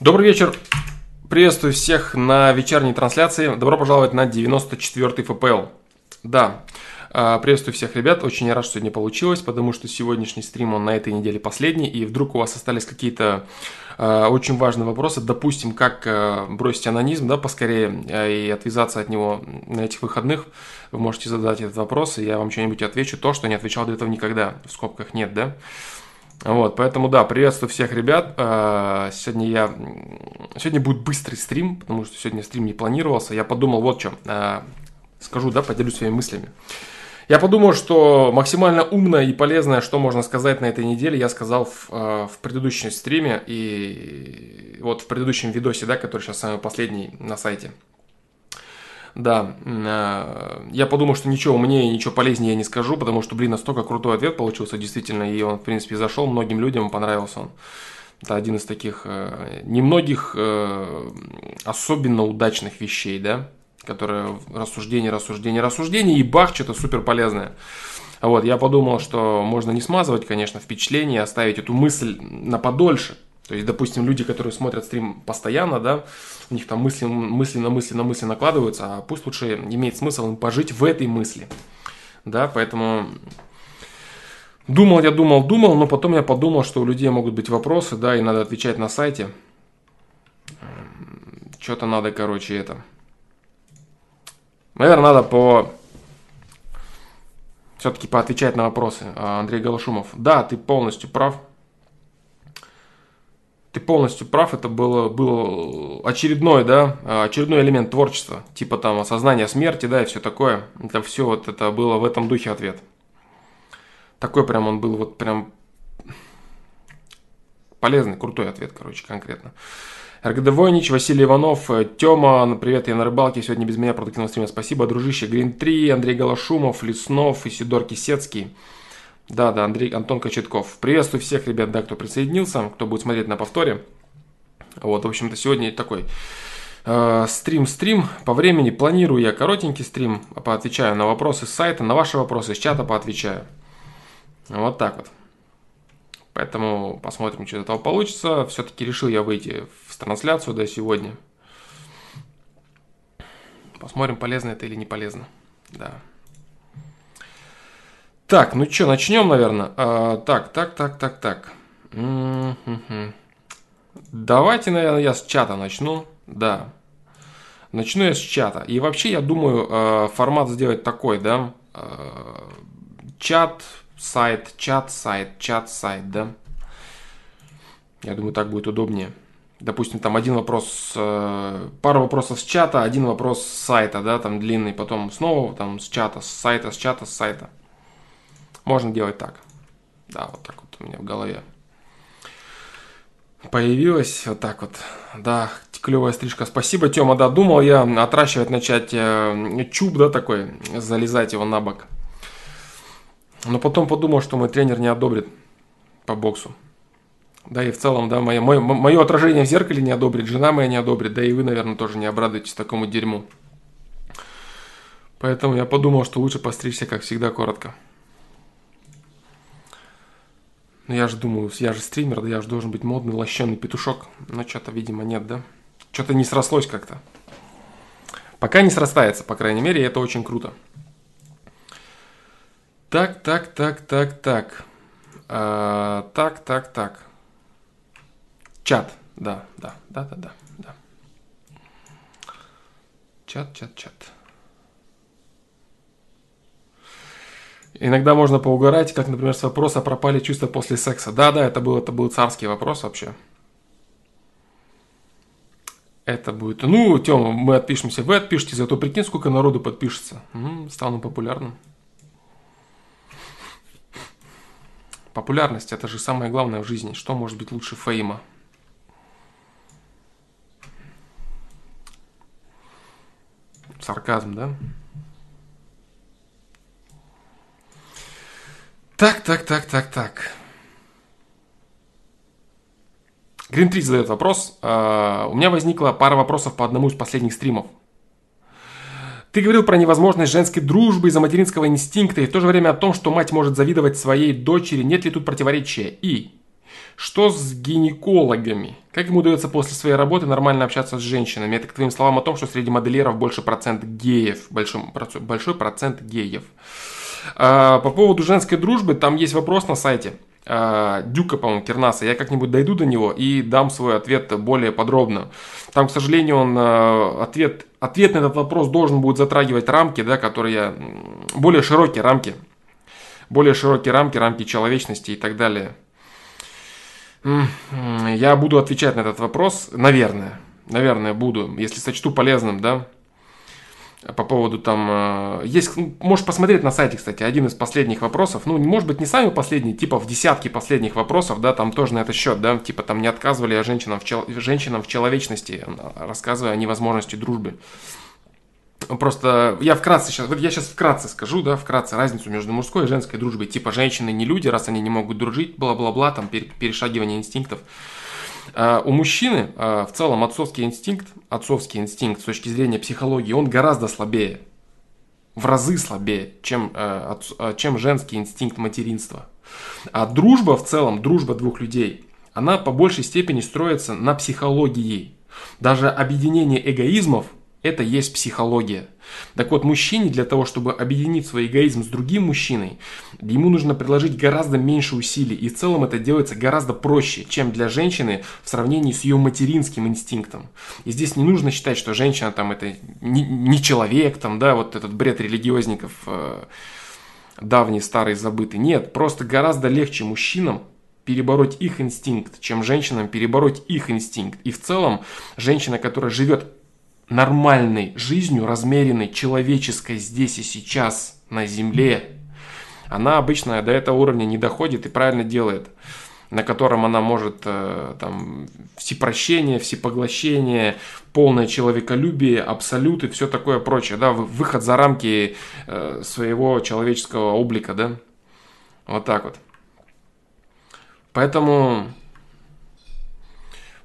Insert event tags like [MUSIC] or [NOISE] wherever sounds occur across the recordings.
Добрый вечер. Приветствую всех на вечерней трансляции. Добро пожаловать на 94-й ФПЛ. Да, а, приветствую всех ребят. Очень рад, что сегодня получилось, потому что сегодняшний стрим, он на этой неделе последний. И вдруг у вас остались какие-то э, очень важные вопросы. Допустим, как э, бросить анонизм, да, поскорее и отвязаться от него на этих выходных. Вы можете задать этот вопрос, и я вам что-нибудь отвечу. То, что не отвечал до этого никогда. В скобках нет, да. Вот, поэтому да, приветствую всех ребят. А, сегодня я... Сегодня будет быстрый стрим, потому что сегодня стрим не планировался. Я подумал вот что. А, скажу, да, поделюсь своими мыслями. Я подумал, что максимально умное и полезное, что можно сказать на этой неделе, я сказал в, а, в предыдущем стриме и вот в предыдущем видосе, да, который сейчас самый последний на сайте. Да, э, я подумал, что ничего умнее, ничего полезнее я не скажу, потому что, блин, настолько крутой ответ получился действительно, и он, в принципе, зашел многим людям, понравился он. Это один из таких э, немногих э, особенно удачных вещей, да, которые рассуждение, рассуждение, рассуждение, и бах, что-то супер полезное. Вот, я подумал, что можно не смазывать, конечно, впечатление, оставить эту мысль на подольше. То есть, допустим, люди, которые смотрят стрим постоянно, да, у них там мысли, мысли на мысли на мысли накладываются, а пусть лучше имеет смысл им пожить в этой мысли. Да, поэтому думал я, думал, думал, но потом я подумал, что у людей могут быть вопросы, да, и надо отвечать на сайте. Что-то надо, короче, это. Наверное, надо по все-таки поотвечать на вопросы. А, Андрей Галашумов. Да, ты полностью прав ты полностью прав, это было, был очередной, да, очередной элемент творчества, типа там осознание смерти, да, и все такое. Это все вот это было в этом духе ответ. Такой прям он был вот прям полезный, крутой ответ, короче, конкретно. РГД Войнич, Василий Иванов, Тёма, привет, я на рыбалке, сегодня без меня продуктивного стрима, спасибо, дружище, Грин 3, Андрей Галашумов, Леснов, Исидор Кисецкий. Да, да, Андрей Антон Кочетков. Приветствую всех ребят, да, кто присоединился, кто будет смотреть на повторе. Вот, в общем-то, сегодня такой стрим-стрим. Э, по времени планирую я коротенький стрим, поотвечаю на вопросы с сайта, на ваши вопросы с чата поотвечаю. Вот так вот. Поэтому посмотрим, что из этого получится. Все-таки решил я выйти в трансляцию, да, сегодня. Посмотрим, полезно это или не полезно. Да. Так, ну что, начнем, наверное. А, так, так, так, так, так. Давайте, наверное, я с чата начну. Да. Начну я с чата. И вообще, я думаю, а, формат сделать такой, да. А, чат, сайт, чат, сайт, чат, сайт, да. Я думаю, так будет удобнее. Допустим, там один вопрос, а, пару вопросов с чата, один вопрос с сайта, да, там длинный, потом снова там с чата, с сайта, с чата, с сайта. Можно делать так. Да, вот так вот у меня в голове. Появилась вот так вот. Да, клевая стрижка. Спасибо, Тёма. Да, думал я отращивать начать э, чуб, да, такой, залезать его на бок. Но потом подумал, что мой тренер не одобрит по боксу. Да и в целом, да, мое, мое, мое отражение в зеркале не одобрит, жена моя не одобрит, да и вы, наверное, тоже не обрадуетесь такому дерьму. Поэтому я подумал, что лучше постричься, как всегда, коротко. Ну я же думаю, я же стример, да я же должен быть модный лощеный петушок. Но что-то, видимо, нет, да? Что-то не срослось как-то. Пока не срастается, по крайней мере, и это очень круто. Так, так, так, так, так. А, так, так, так. Чат. Да, да, да, да, да, да. Чат, чат, чат. Иногда можно поугарать, как, например, с вопроса пропали чувства после секса. Да-да, это был, это был царский вопрос вообще. Это будет... Ну, Тёма, мы отпишемся, вы отпишите, зато прикинь, сколько народу подпишется. М-м, стану популярным. Популярность – это же самое главное в жизни. Что может быть лучше фейма? Сарказм, да? Так, так, так, так, так. Грин 3 задает вопрос. Uh, у меня возникла пара вопросов по одному из последних стримов. Ты говорил про невозможность женской дружбы из-за материнского инстинкта и в то же время о том, что мать может завидовать своей дочери. Нет ли тут противоречия? И Что с гинекологами? Как им удается после своей работы нормально общаться с женщинами? Это к твоим словам о том, что среди модельеров больше процент геев. Большой, большой процент геев. А, по поводу женской дружбы, там есть вопрос на сайте. А, Дюка, по-моему, Кернаса. Я как-нибудь дойду до него и дам свой ответ более подробно. Там, к сожалению, он а, ответ, ответ на этот вопрос должен будет затрагивать рамки, да, которые более широкие рамки. Более широкие рамки, рамки человечности и так далее. Я буду отвечать на этот вопрос, наверное. Наверное, буду, если сочту полезным, да по поводу там... Э, есть, ну, можешь посмотреть на сайте, кстати, один из последних вопросов. Ну, может быть, не самый последний, типа в десятке последних вопросов, да, там тоже на этот счет, да, типа там не отказывали я женщинам в, чел... женщинам в человечности, рассказывая о невозможности дружбы. Просто я вкратце сейчас, вот я сейчас вкратце скажу, да, вкратце разницу между мужской и женской дружбой. Типа женщины не люди, раз они не могут дружить, бла-бла-бла, там перешагивание инстинктов. А, у мужчины а, в целом отцовский инстинкт, отцовский инстинкт с точки зрения психологии, он гораздо слабее, в разы слабее, чем, а, чем женский инстинкт материнства. А дружба в целом, дружба двух людей, она по большей степени строится на психологии. Даже объединение эгоизмов это есть психология. Так вот, мужчине для того, чтобы объединить свой эгоизм с другим мужчиной, ему нужно приложить гораздо меньше усилий. И в целом это делается гораздо проще, чем для женщины в сравнении с ее материнским инстинктом. И здесь не нужно считать, что женщина там это не, не человек, там, да, вот этот бред религиозников э, давний, старый, забытый. Нет, просто гораздо легче мужчинам перебороть их инстинкт, чем женщинам перебороть их инстинкт. И в целом женщина, которая живет нормальной жизнью, размеренной, человеческой здесь и сейчас на Земле, она обычно до этого уровня не доходит и правильно делает, на котором она может э, там всепрощение, всепоглощение, полное человеколюбие, абсолют и все такое прочее, да, выход за рамки э, своего человеческого облика, да, вот так вот. Поэтому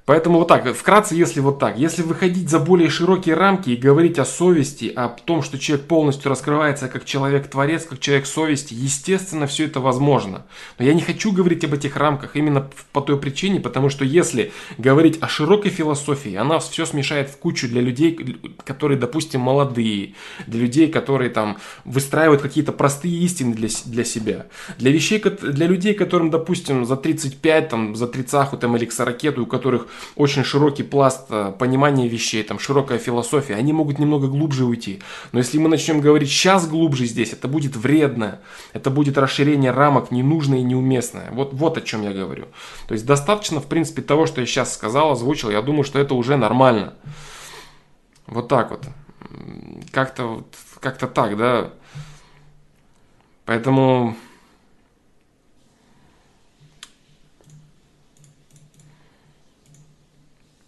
Поэтому вот так, вкратце, если вот так, если выходить за более широкие рамки и говорить о совести, о том, что человек полностью раскрывается как человек-творец, как человек совести, естественно, все это возможно. Но я не хочу говорить об этих рамках именно по той причине, потому что если говорить о широкой философии, она все смешает в кучу для людей, которые, допустим, молодые, для людей, которые там выстраивают какие-то простые истины для, для себя, для вещей, для людей, которым, допустим, за 35, там, за 30 там, или к 40, у которых очень широкий пласт э, понимания вещей, там широкая философия, они могут немного глубже уйти. Но если мы начнем говорить сейчас глубже здесь, это будет вредно, это будет расширение рамок ненужное и неуместное. Вот, вот о чем я говорю. То есть достаточно, в принципе, того, что я сейчас сказал, озвучил, я думаю, что это уже нормально. Вот так вот. Как-то как-то так, да. Поэтому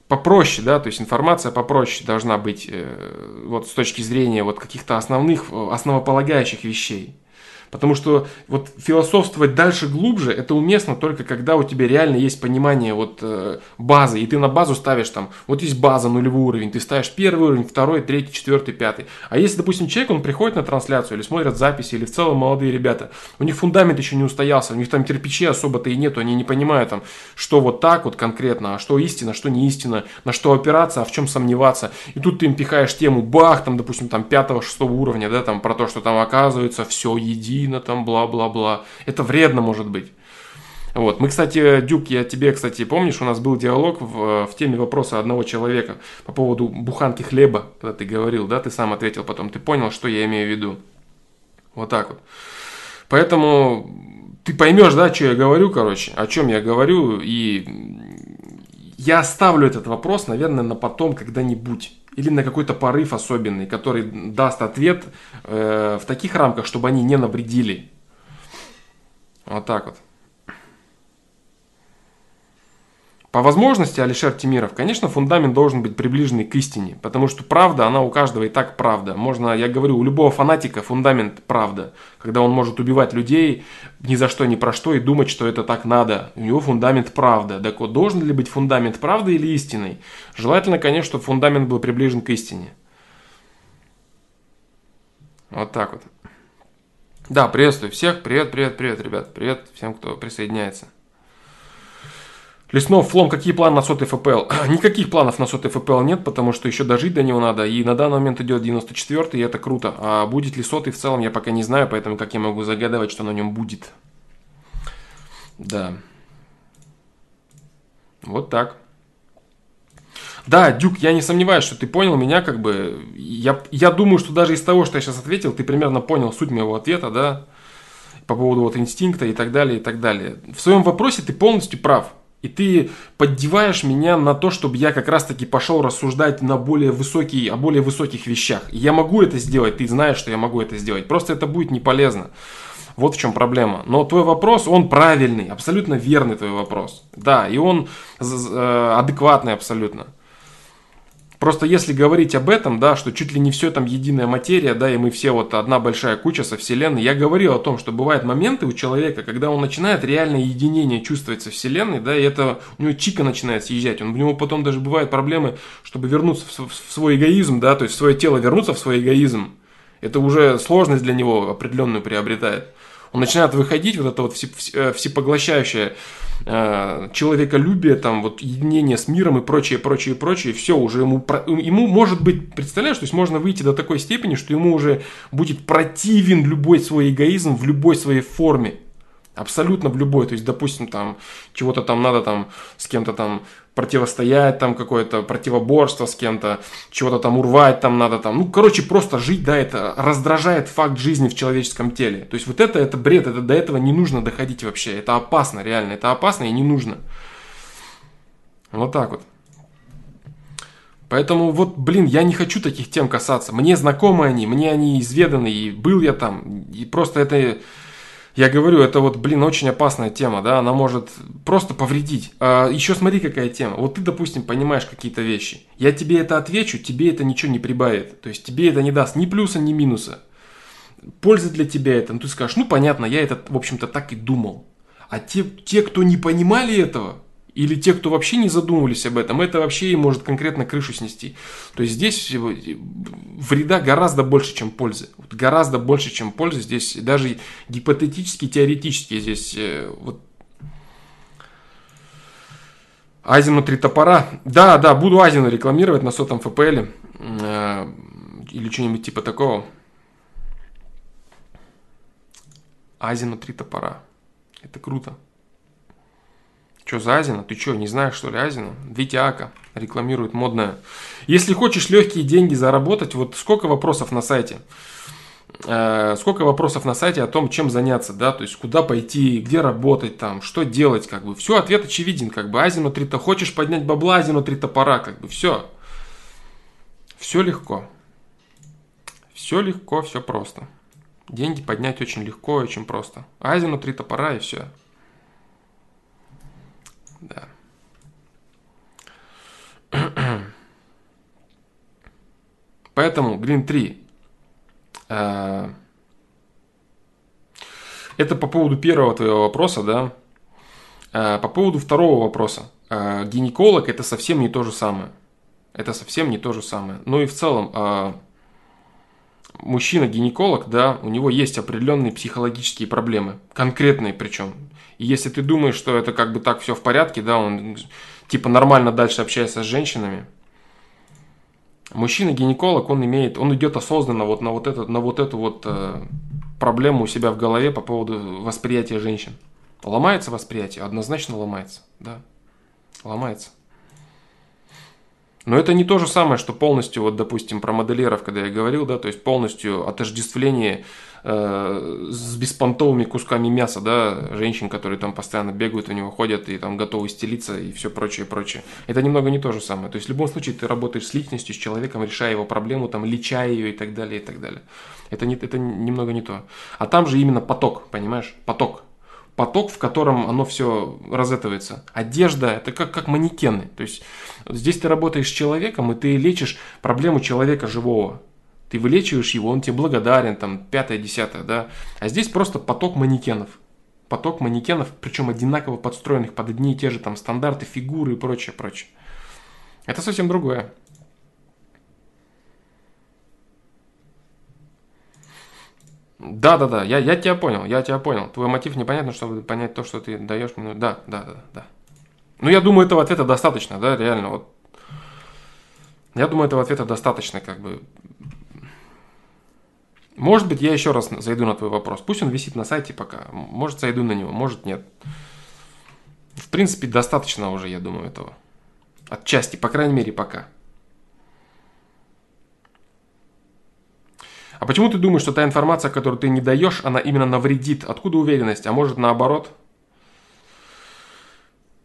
попроще, да, то есть информация попроще должна быть э, вот с точки зрения вот каких-то основных, э, основополагающих вещей. Потому что вот философствовать дальше глубже, это уместно только когда у тебя реально есть понимание вот э, базы, и ты на базу ставишь там, вот есть база, нулевой уровень, ты ставишь первый уровень, второй, третий, четвертый, пятый. А если, допустим, человек, он приходит на трансляцию или смотрит записи, или в целом молодые ребята, у них фундамент еще не устоялся, у них там кирпичей особо-то и нету, они не понимают там, что вот так вот конкретно, а что истина, что не истина, на что опираться, а в чем сомневаться. И тут ты им пихаешь тему, бах, там, допустим, там пятого, шестого уровня, да, там про то, что там оказывается все едино, Украина, там бла-бла-бла. Это вредно может быть. Вот. Мы, кстати, Дюк, я тебе, кстати, помнишь, у нас был диалог в, в теме вопроса одного человека по поводу буханки хлеба, когда ты говорил, да, ты сам ответил потом, ты понял, что я имею в виду. Вот так вот. Поэтому ты поймешь, да, что я говорю, короче, о чем я говорю, и я оставлю этот вопрос, наверное, на потом когда-нибудь или на какой-то порыв особенный, который даст ответ э, в таких рамках, чтобы они не навредили. Вот так вот. По возможности, Алишер Тимиров, конечно, фундамент должен быть приближенный к истине, потому что правда, она у каждого и так правда. Можно, я говорю, у любого фанатика фундамент правда, когда он может убивать людей ни за что, ни про что и думать, что это так надо. У него фундамент правда. Так вот, должен ли быть фундамент правды или истиной? Желательно, конечно, чтобы фундамент был приближен к истине. Вот так вот. Да, приветствую всех. Привет, привет, привет, ребят. Привет всем, кто присоединяется. Леснов, Флом, какие планы на сотый ФПЛ? [CLEARS THROAT] Никаких планов на сотый ФПЛ нет, потому что еще дожить до него надо. И на данный момент идет 94 и это круто. А будет ли сотый в целом, я пока не знаю, поэтому как я могу загадывать, что на нем будет. Да. Вот так. Да, Дюк, я не сомневаюсь, что ты понял меня, как бы. Я, я думаю, что даже из того, что я сейчас ответил, ты примерно понял суть моего ответа, да, по поводу вот инстинкта и так далее, и так далее. В своем вопросе ты полностью прав. И ты поддеваешь меня на то, чтобы я как раз-таки пошел рассуждать на более высокие, о более высоких вещах. я могу это сделать, ты знаешь, что я могу это сделать. Просто это будет не полезно. Вот в чем проблема. Но твой вопрос, он правильный, абсолютно верный твой вопрос. Да, и он э, адекватный абсолютно. Просто если говорить об этом, да, что чуть ли не все там единая материя, да, и мы все вот одна большая куча со Вселенной, я говорил о том, что бывают моменты у человека, когда он начинает реальное единение чувствовать со Вселенной, да, и это у него чика начинает съезжать, он, у него потом даже бывают проблемы, чтобы вернуться в, в свой эгоизм, да, то есть в свое тело вернуться в свой эгоизм. Это уже сложность для него определенную приобретает. Он начинает выходить, вот это вот э, всепоглощающее э, человеколюбие, там вот единение с миром и прочее, прочее, прочее, все уже ему, ему может быть, представляешь, то есть можно выйти до такой степени, что ему уже будет противен любой свой эгоизм в любой своей форме. Абсолютно в любой. То есть, допустим, там чего-то там надо там с кем-то там противостоять, там какое-то противоборство с кем-то, чего-то там урвать там надо там. Ну, короче, просто жить, да, это раздражает факт жизни в человеческом теле. То есть вот это, это бред, это до этого не нужно доходить вообще. Это опасно, реально, это опасно и не нужно. Вот так вот. Поэтому вот, блин, я не хочу таких тем касаться. Мне знакомы они, мне они изведаны, и был я там. И просто это я говорю, это вот, блин, очень опасная тема, да, она может просто повредить. А еще смотри, какая тема. Вот ты, допустим, понимаешь какие-то вещи. Я тебе это отвечу, тебе это ничего не прибавит. То есть тебе это не даст ни плюса, ни минуса. Польза для тебя это. Ну, ты скажешь, ну, понятно, я это, в общем-то, так и думал. А те, те, кто не понимали этого, или те, кто вообще не задумывались об этом, это вообще и может конкретно крышу снести. То есть здесь вреда гораздо больше, чем пользы. Вот гораздо больше, чем пользы. Здесь даже гипотетически, теоретически здесь э, вот Азину три топора. Да, да, буду Азину рекламировать на сотом ФПЛ. Э, или что-нибудь типа такого. Азину три топора. Это круто. Что за Азина? Ты что, не знаешь, что ли, Азина? Витя Ака рекламирует модное. Если хочешь легкие деньги заработать, вот сколько вопросов на сайте. Э, сколько вопросов на сайте о том, чем заняться, да, то есть куда пойти, где работать, там, что делать, как бы. Все, ответ очевиден, как бы. Азину три то хочешь поднять бабла, Азину три топора, как бы. Все. Все легко. Все легко, все просто. Деньги поднять очень легко, очень просто. Азину три топора и все. Да. Поэтому Green 3 э, это по поводу первого твоего вопроса, да. Э, по поводу второго вопроса. Э, гинеколог это совсем не то же самое. Это совсем не то же самое. Ну и в целом, мужчина-гинеколог, да, у него есть определенные психологические проблемы. Конкретные причем. И если ты думаешь, что это как бы так все в порядке, да, он типа нормально дальше общается с женщинами, мужчина-гинеколог, он имеет, он идет осознанно вот на вот, это, на вот эту вот э, проблему у себя в голове по поводу восприятия женщин. Ломается восприятие? Однозначно ломается, да, ломается. Но это не то же самое, что полностью, вот, допустим, про моделеров, когда я говорил, да, то есть полностью отождествление э, с беспонтовыми кусками мяса, да, женщин, которые там постоянно бегают, у него ходят и там готовы стелиться и все прочее, прочее. Это немного не то же самое. То есть в любом случае ты работаешь с личностью, с человеком, решая его проблему, там, лечая ее и так далее, и так далее. Это, не, это немного не то. А там же именно поток, понимаешь? Поток поток, в котором оно все разэтывается. Одежда это как, как манекены. То есть здесь ты работаешь с человеком, и ты лечишь проблему человека живого. Ты вылечиваешь его, он тебе благодарен, там, пятое, десятое, да. А здесь просто поток манекенов. Поток манекенов, причем одинаково подстроенных под одни и те же там стандарты, фигуры и прочее, прочее. Это совсем другое. Да, да, да, я, я тебя понял, я тебя понял. Твой мотив непонятно, чтобы понять то, что ты даешь мне. Да, да, да, да. Ну, я думаю, этого ответа достаточно, да, реально. Вот. Я думаю, этого ответа достаточно, как бы. Может быть, я еще раз зайду на твой вопрос. Пусть он висит на сайте пока. Может, зайду на него, может, нет. В принципе, достаточно уже, я думаю, этого. Отчасти, по крайней мере, пока. А почему ты думаешь, что та информация, которую ты не даешь, она именно навредит? Откуда уверенность? А может наоборот?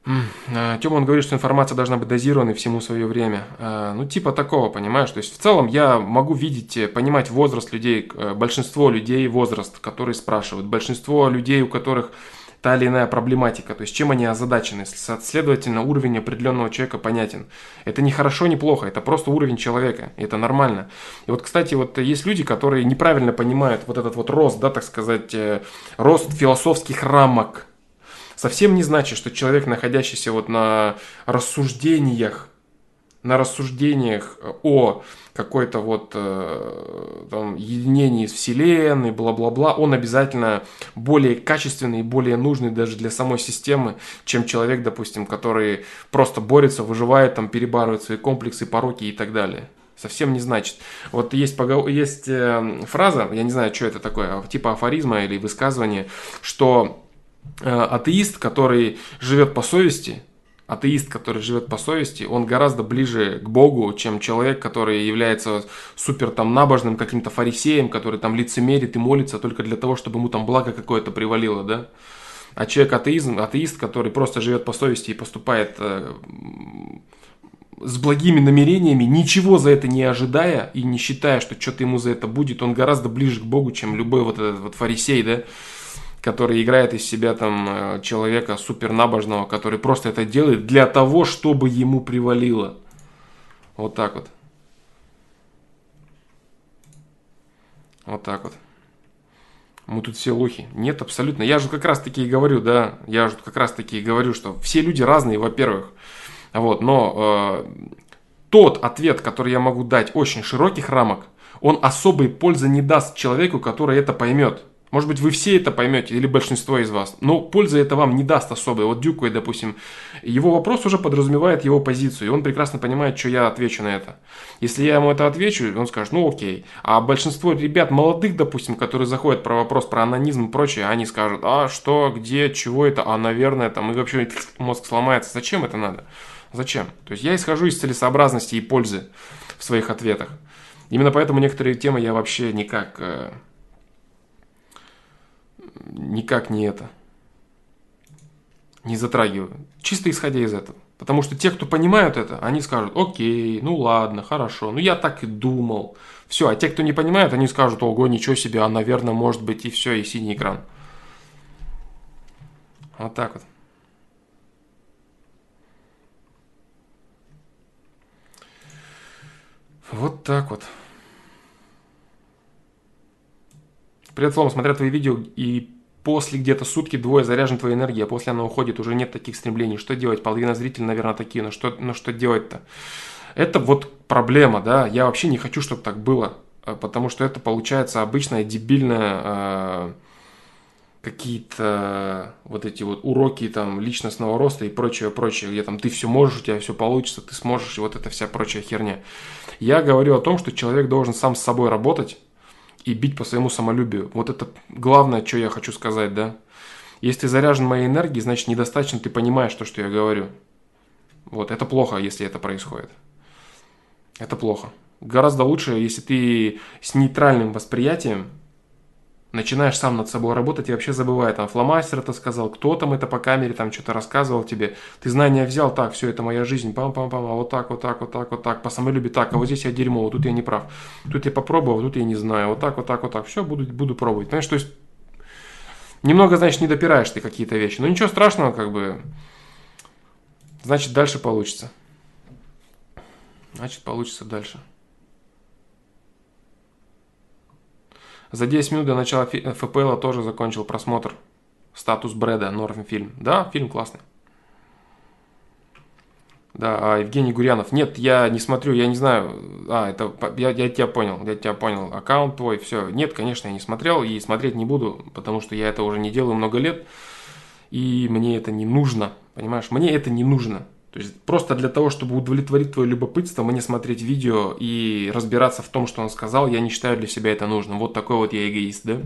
А, Тёма, он говорит, что информация должна быть дозированной всему свое время. А, ну, типа такого, понимаешь? То есть, в целом, я могу видеть, э, понимать возраст людей, э, большинство людей возраст, которые спрашивают, большинство людей, у которых та или иная проблематика, то есть чем они озадачены. Следовательно, уровень определенного человека понятен. Это не хорошо, не плохо, это просто уровень человека, и это нормально. И вот, кстати, вот есть люди, которые неправильно понимают вот этот вот рост, да, так сказать, э, рост философских рамок. Совсем не значит, что человек, находящийся вот на рассуждениях, на рассуждениях о какой-то вот э, там, единении с Вселенной, бла-бла-бла, он обязательно более качественный и более нужный даже для самой системы, чем человек, допустим, который просто борется, выживает, там, перебарывает свои комплексы, пороки и так далее. Совсем не значит. Вот есть, погов... есть э, фраза, я не знаю, что это такое, типа афоризма или высказывание, что э, атеист, который живет по совести, атеист, который живет по совести, он гораздо ближе к Богу, чем человек, который является супер там набожным каким-то фарисеем, который там лицемерит и молится только для того, чтобы ему там благо какое-то привалило, да? А человек атеизм, атеист, который просто живет по совести и поступает э, с благими намерениями, ничего за это не ожидая и не считая, что что-то ему за это будет, он гораздо ближе к Богу, чем любой вот этот вот фарисей, да? Который играет из себя там э, человека супер набожного, который просто это делает для того, чтобы ему привалило. Вот так вот. Вот так вот. Мы тут все лохи. Нет, абсолютно. Я же как раз таки и говорю, да, я же как раз таки и говорю, что все люди разные, во-первых. Вот, но э, тот ответ, который я могу дать очень широких рамок, он особой пользы не даст человеку, который это поймет. Может быть, вы все это поймете, или большинство из вас. Но пользы это вам не даст особой. Вот Дюкой, допустим, его вопрос уже подразумевает его позицию, и он прекрасно понимает, что я отвечу на это. Если я ему это отвечу, он скажет, ну окей. А большинство ребят молодых, допустим, которые заходят про вопрос про анонизм и прочее, они скажут, а что, где, чего это, а наверное, там, и вообще мозг сломается. Зачем это надо? Зачем? То есть я исхожу из целесообразности и пользы в своих ответах. Именно поэтому некоторые темы я вообще никак э, никак не это. Не затрагиваю. Чисто исходя из этого. Потому что те, кто понимают это, они скажут, окей, ну ладно, хорошо, ну я так и думал. Все, а те, кто не понимает, они скажут, ого, ничего себе, а наверное, может быть и все, и синий экран. Вот так вот. Вот так вот. Привет, Флом, смотря твои видео и после где-то сутки двое заряжен твоя энергия, а после она уходит, уже нет таких стремлений. Что делать? Половина зрителей, наверное, такие, но что, но что делать-то? Это вот проблема, да, я вообще не хочу, чтобы так было, э, потому что это получается обычная дебильная э, какие-то вот эти вот уроки там личностного роста и прочее, прочее, где там ты все можешь, у тебя все получится, ты сможешь, и вот эта вся прочая херня. Я говорю о том, что человек должен сам с собой работать, и бить по своему самолюбию. Вот это главное, что я хочу сказать, да. Если ты заряжен моей энергией, значит недостаточно ты понимаешь то, что я говорю. Вот, это плохо, если это происходит. Это плохо. Гораздо лучше, если ты с нейтральным восприятием начинаешь сам над собой работать и вообще забывай, там, фломастер это сказал, кто там это по камере, там, что-то рассказывал тебе, ты знания взял, так, все, это моя жизнь, пам-пам-пам, а вот так, вот так, вот так, вот так, по самолюбию, так, а вот здесь я дерьмо, вот тут я не прав, тут я попробовал, тут я не знаю, вот так, вот так, вот так, все, буду, буду пробовать, понимаешь, то есть, немного, значит, не допираешь ты какие-то вещи, но ничего страшного, как бы, значит, дальше получится, значит, получится дальше. За 10 минут до начала ФПЛ тоже закончил просмотр. Статус Брэда, норм фильм. Да, фильм классный. Да, а Евгений Гурьянов. Нет, я не смотрю, я не знаю. А, это я, я тебя понял, я тебя понял. Аккаунт твой, все. Нет, конечно, я не смотрел и смотреть не буду, потому что я это уже не делаю много лет. И мне это не нужно, Понимаешь, мне это не нужно. То есть просто для того, чтобы удовлетворить твое любопытство, мне смотреть видео и разбираться в том, что он сказал, я не считаю для себя это нужным. Вот такой вот я эгоист, да?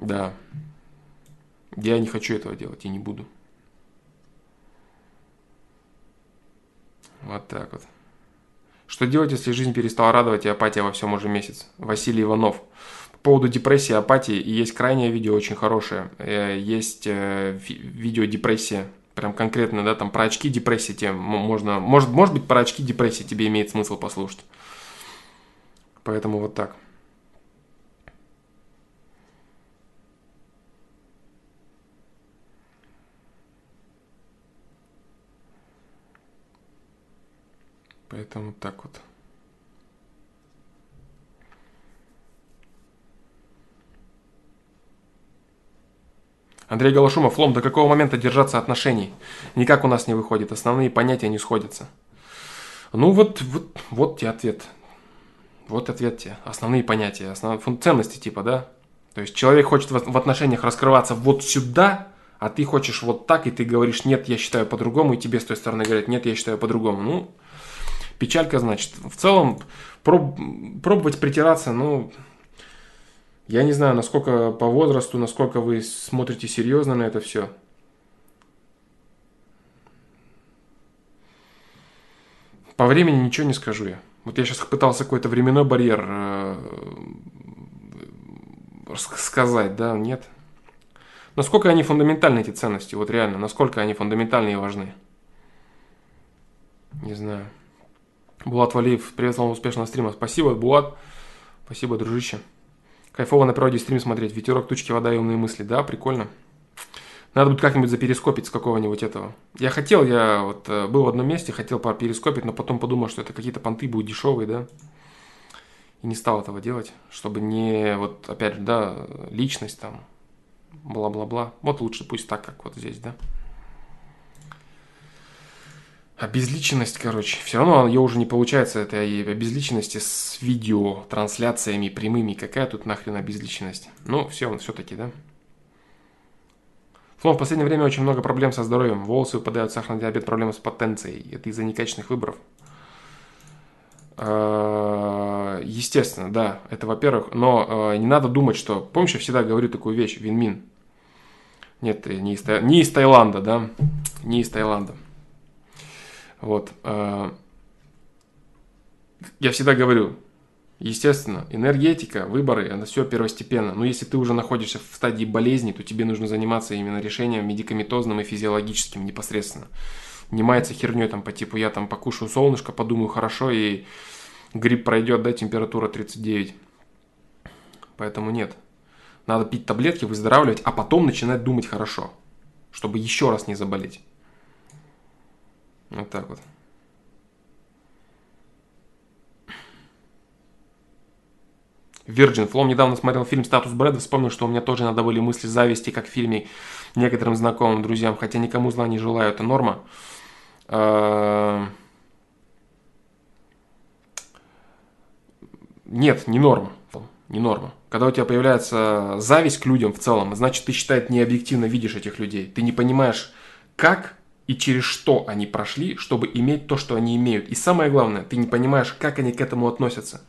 Да. Я не хочу этого делать и не буду. Вот так вот. Что делать, если жизнь перестала радовать и апатия во всем уже месяц? Василий Иванов. По поводу депрессии, апатии, есть крайнее видео очень хорошее. Э, есть э, видео депрессия, прям конкретно, да, там про очки депрессии тебе можно, может, может быть, про очки депрессии тебе имеет смысл послушать. Поэтому вот так. Поэтому так вот. Андрей Голошумов, Лом, до какого момента держаться отношений? Никак у нас не выходит, основные понятия не сходятся. Ну вот, вот, вот тебе ответ. Вот ответ тебе. Основные понятия, основные ценности типа, да? То есть человек хочет в отношениях раскрываться вот сюда, а ты хочешь вот так, и ты говоришь, нет, я считаю по-другому, и тебе с той стороны говорят, нет, я считаю по-другому. Ну, Печалька, значит. В целом, проб, пробовать притираться, ну, я не знаю, насколько по возрасту, насколько вы смотрите серьезно на это все. По времени ничего не скажу я. Вот я сейчас пытался какой-то временной барьер э, сказать, да, нет. Насколько они фундаментальны, эти ценности, вот реально, насколько они фундаментальны и важны. Не знаю. Булат Валиев, привет вам успешного стрима. Спасибо, Булат. Спасибо, дружище. Кайфово на природе стрим смотреть. Ветерок, тучки, вода и умные мысли. Да, прикольно. Надо будет как-нибудь заперископить с какого-нибудь этого. Я хотел, я вот э, был в одном месте, хотел перископить, но потом подумал, что это какие-то понты будут дешевые, да. И не стал этого делать, чтобы не, вот опять же, да, личность там, бла-бла-бла. Вот лучше пусть так, как вот здесь, да. Обезличенность, короче. Все равно ее уже не получается, это обезличенности с видео, трансляциями прямыми. Какая тут нахрен обезличенность? Ну, все, все-таки, да? Флом, в последнее время очень много проблем со здоровьем. Волосы выпадают, сахарный диабет, проблемы с потенцией. Это из-за некачественных выборов. А, естественно, да, это во-первых. Но а, не надо думать, что... Помнишь, я всегда говорю такую вещь, вин-мин. Нет, не из, не из Таиланда, да? Не из Таиланда. Вот. А, я всегда говорю, естественно, энергетика, выборы, это все первостепенно. Но если ты уже находишься в стадии болезни, то тебе нужно заниматься именно решением медикаментозным и физиологическим непосредственно. Не маяться херней там по типу я там покушаю солнышко, подумаю хорошо и грипп пройдет, да, температура 39. Поэтому нет. Надо пить таблетки, выздоравливать, а потом начинать думать хорошо, чтобы еще раз не заболеть. Вот так вот. Virgin Флом недавно смотрел фильм «Статус Брэда», вспомнил, что у меня тоже надо были мысли зависти, как в фильме некоторым знакомым друзьям, хотя никому зла не желаю, это норма. А, нет, не норма. Не норма. Когда у тебя появляется зависть к людям в целом, значит, ты считаешь, не объективно видишь этих людей. Ты не понимаешь, как и через что они прошли, чтобы иметь то, что они имеют. И самое главное, ты не понимаешь, как они к этому относятся.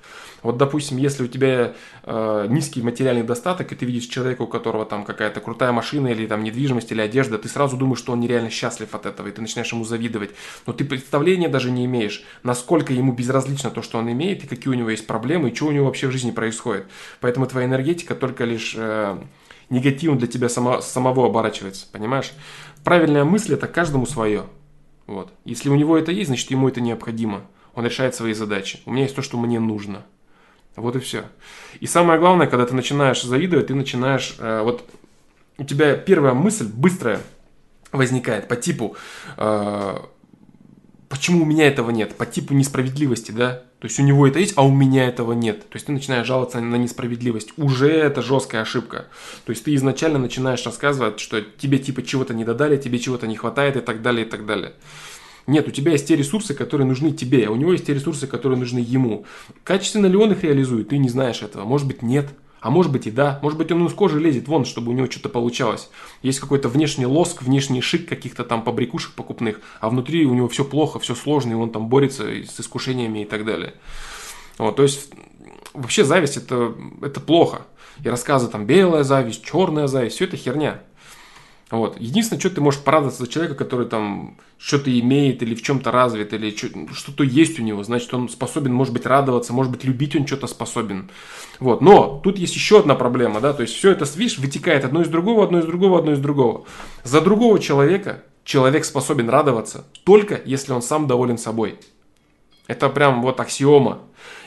Вот, допустим, если у тебя э, низкий материальный достаток, и ты видишь человека, у которого там какая-то крутая машина или там недвижимость или одежда, ты сразу думаешь, что он нереально счастлив от этого, и ты начинаешь ему завидовать. Но ты представления даже не имеешь, насколько ему безразлично то, что он имеет, и какие у него есть проблемы, и что у него вообще в жизни происходит. Поэтому твоя энергетика только лишь э, негативом для тебя само, самого оборачивается, понимаешь? Правильная мысль это каждому свое. Вот. Если у него это есть, значит ему это необходимо. Он решает свои задачи. У меня есть то, что мне нужно. Вот и все. И самое главное, когда ты начинаешь завидовать, ты начинаешь... Э, вот у тебя первая мысль быстрая возникает по типу... Э, почему у меня этого нет? По типу несправедливости, да? То есть у него это есть, а у меня этого нет. То есть ты начинаешь жаловаться на несправедливость. Уже это жесткая ошибка. То есть ты изначально начинаешь рассказывать, что тебе типа чего-то не додали, тебе чего-то не хватает и так далее, и так далее. Нет, у тебя есть те ресурсы, которые нужны тебе, а у него есть те ресурсы, которые нужны ему. Качественно ли он их реализует, ты не знаешь этого. Может быть, нет. А может быть и да, может быть он из кожи лезет вон, чтобы у него что-то получалось. Есть какой-то внешний лоск, внешний шик каких-то там побрякушек покупных, а внутри у него все плохо, все сложно, и он там борется с искушениями и так далее. Вот, то есть вообще зависть это, это плохо. И рассказы там белая зависть, черная зависть, все это херня. Вот. Единственное, что ты можешь порадоваться за человека, который там что-то имеет или в чем-то развит, или что-то есть у него, значит, он способен, может быть, радоваться, может быть, любить он что-то способен. Вот. Но тут есть еще одна проблема, да, то есть все это, видишь, вытекает одно из другого, одно из другого, одно из другого. За другого человека человек способен радоваться только если он сам доволен собой. Это прям вот аксиома.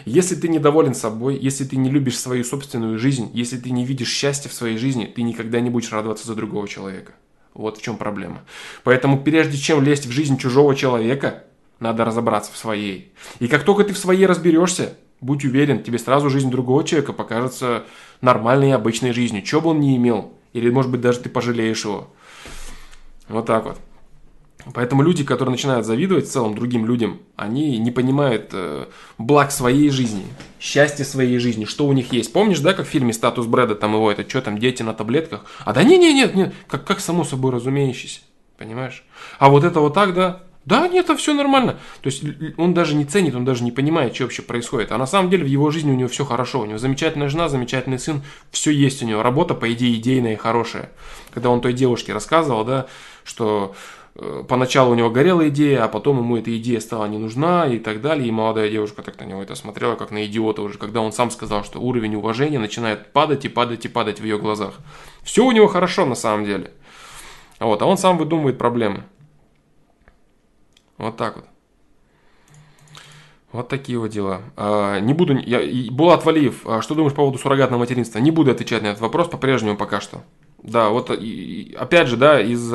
Если ты недоволен собой, если ты не любишь свою собственную жизнь, если ты не видишь счастья в своей жизни, ты никогда не будешь радоваться за другого человека. Вот в чем проблема. Поэтому прежде чем лезть в жизнь чужого человека, надо разобраться в своей. И как только ты в своей разберешься, будь уверен, тебе сразу жизнь другого человека покажется нормальной и обычной жизнью, что бы он ни имел. Или, может быть, даже ты пожалеешь его. Вот так вот. Поэтому люди, которые начинают завидовать в целом другим людям, они не понимают э, благ своей жизни, счастья своей жизни, что у них есть. Помнишь, да, как в фильме «Статус Брэда», там его, это что там, дети на таблетках? А да не, не, нет, нет, как, как само собой разумеющееся, понимаешь? А вот это вот так, да, да, нет, это все нормально. То есть он даже не ценит, он даже не понимает, что вообще происходит. А на самом деле в его жизни у него все хорошо. У него замечательная жена, замечательный сын, все есть у него. Работа, по идее, идейная и хорошая. Когда он той девушке рассказывал, да, что поначалу у него горела идея, а потом ему эта идея стала не нужна и так далее. И молодая девушка так на него это смотрела, как на идиота уже, когда он сам сказал, что уровень уважения начинает падать и падать и падать в ее глазах. Все у него хорошо на самом деле. Вот, а он сам выдумывает проблемы. Вот так вот. Вот такие вот дела. А, не буду... Я, Булат Валиев, а что думаешь по поводу суррогатного материнства? Не буду отвечать на этот вопрос по-прежнему пока что. Да, вот и, опять же, да, из...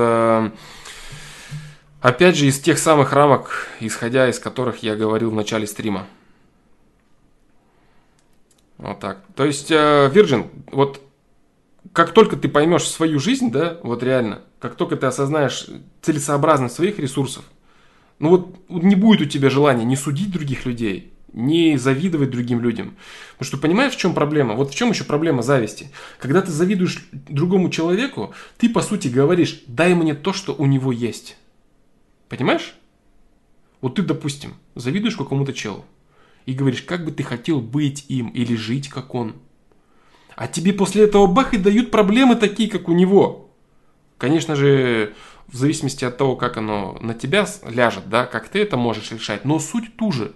Опять же, из тех самых рамок, исходя из которых я говорил в начале стрима. Вот так. То есть, э, Virgin, вот как только ты поймешь свою жизнь, да, вот реально, как только ты осознаешь целесообразность своих ресурсов, ну вот не будет у тебя желания не судить других людей, не завидовать другим людям. Потому что понимаешь, в чем проблема? Вот в чем еще проблема зависти? Когда ты завидуешь другому человеку, ты по сути говоришь, дай мне то, что у него есть. Понимаешь? Вот ты, допустим, завидуешь какому-то челу и говоришь, как бы ты хотел быть им или жить, как он. А тебе после этого бах и дают проблемы такие, как у него. Конечно же, в зависимости от того, как оно на тебя ляжет, да, как ты это можешь решать, но суть ту же.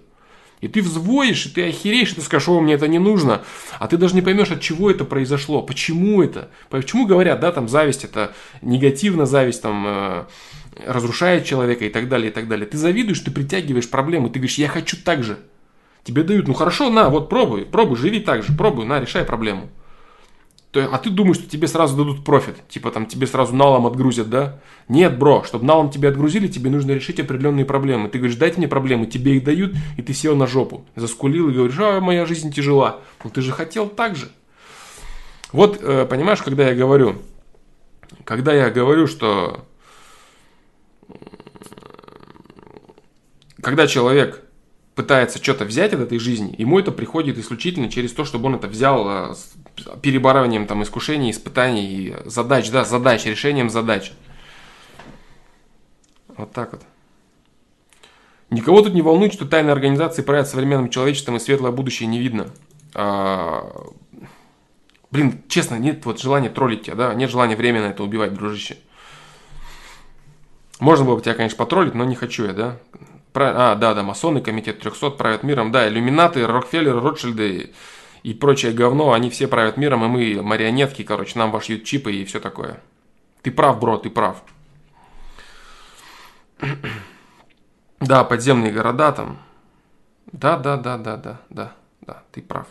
И ты взвоишь, и ты охереешь, и ты скажешь, о, мне это не нужно. А ты даже не поймешь, от чего это произошло, почему это. Почему говорят, да, там зависть это негативно, зависть там э, разрушает человека и так далее, и так далее. Ты завидуешь, ты притягиваешь проблемы, ты говоришь, я хочу так же. Тебе дают, ну хорошо, на, вот пробуй, пробуй, живи так же, пробуй, на, решай проблему. То, а ты думаешь, что тебе сразу дадут профит, типа там тебе сразу налом отгрузят, да? Нет, бро, чтобы налом тебе отгрузили, тебе нужно решить определенные проблемы. Ты говоришь, дайте мне проблемы, тебе их дают, и ты сел на жопу, заскулил и говоришь, а моя жизнь тяжела. Ну ты же хотел так же. Вот, э, понимаешь, когда я говорю, когда я говорю, что когда человек пытается что-то взять от этой жизни, ему это приходит исключительно через то, чтобы он это взял э, с перебарыванием там искушений, испытаний, задач, да, задач, решением задач. Вот так вот. Никого тут не волнует, что тайные организации правят современным человечеством и светлое будущее не видно. А... Блин, честно, нет вот желания троллить тебя, да, нет желания временно это убивать, дружище. Можно было бы тебя, конечно, потроллить, но не хочу я, да. А, да, да, масоны, комитет 300 правят миром. Да, иллюминаты, Рокфеллер, Ротшильды и прочее говно, они все правят миром, и мы марионетки, короче, нам вошьют чипы и все такое. Ты прав, бро, ты прав. [CLEARS THROAT] Да, подземные города там. Да, да, да, да, да, да, да, ты прав.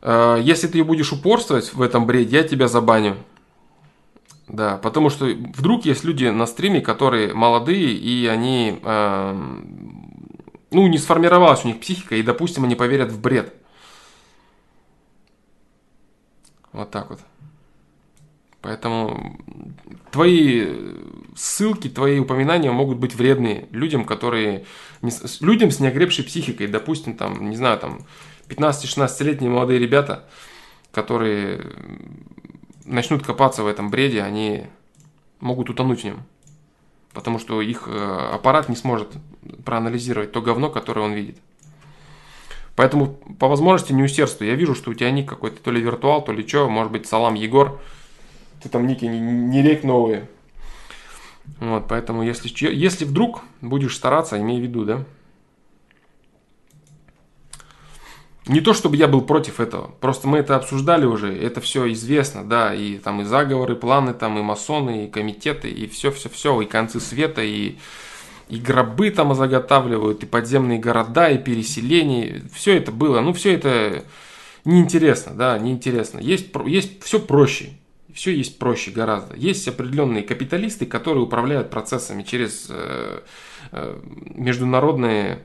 Э, если ты будешь упорствовать в этом бреде, я тебя забаню. Да, потому что вдруг есть люди на стриме, которые молодые, и они, э, ну, не сформировалась у них психика, и, допустим, они поверят в бред. Вот так вот. Поэтому твои ссылки, твои упоминания могут быть вредные людям, которые... Людям с неокрепшей психикой, допустим, там, не знаю, там, 15-16-летние молодые ребята, которые начнут копаться в этом бреде, они могут утонуть в нем. Потому что их э, аппарат не сможет проанализировать то говно, которое он видит. Поэтому по возможности не усердствуй. Я вижу, что у тебя ник какой-то, то ли виртуал, то ли что, может быть, салам Егор. Ты там ники не, не рек новые. Вот, поэтому если, если вдруг будешь стараться, имей в виду, да. Не то, чтобы я был против этого, просто мы это обсуждали уже, это все известно, да, и там и заговоры, планы, там и масоны, и комитеты, и все-все-все, и концы света, и и гробы там заготавливают, и подземные города, и переселения. Все это было. Ну, все это неинтересно, да, неинтересно. Есть, есть все проще. Все есть проще гораздо. Есть определенные капиталисты, которые управляют процессами через э, э, международные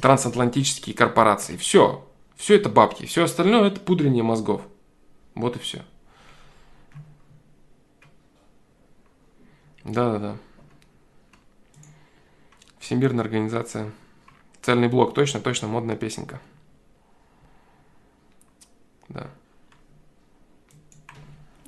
трансатлантические корпорации. Все. Все это бабки. Все остальное это пудрение мозгов. Вот и все. Да-да-да. Всемирная организация. Цельный блок, точно, точно, модная песенка. Да.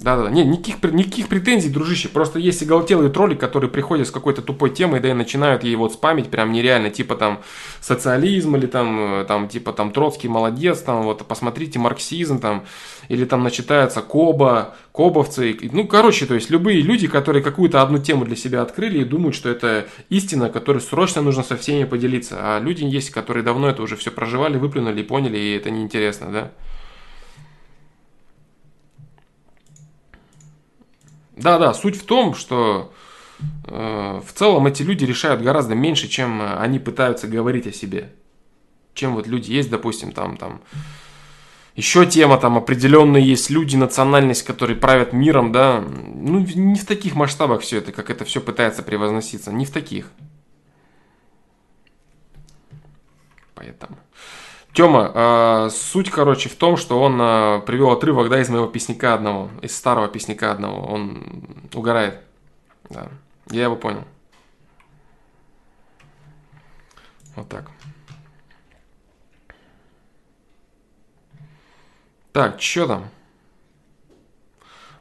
Да-да-да, не, никаких, никаких претензий, дружище, просто есть оголтелые тролли, которые приходят с какой-то тупой темой, да и начинают ей вот спамить прям нереально, типа там социализм или там, э, там типа там Троцкий молодец, там вот посмотрите марксизм там, или там начитаются Коба, Кобовцы, ну короче, то есть любые люди, которые какую-то одну тему для себя открыли и думают, что это истина, которой срочно нужно со всеми поделиться, а люди есть, которые давно это уже все проживали, выплюнули и поняли, и это неинтересно, да. Да-да, суть в том, что э, в целом эти люди решают гораздо меньше, чем они пытаются говорить о себе. Чем вот люди есть, допустим, там, там, еще тема, там, определенные есть люди, национальность, которые правят миром, да, ну, не в таких масштабах все это, как это все пытается превозноситься, не в таких. Поэтому. Тёма, э, суть, короче, в том, что он э, привел отрывок, да, из моего песняка одного, из старого песняка одного. Он угорает. Да, я его понял. Вот так. Так, что там?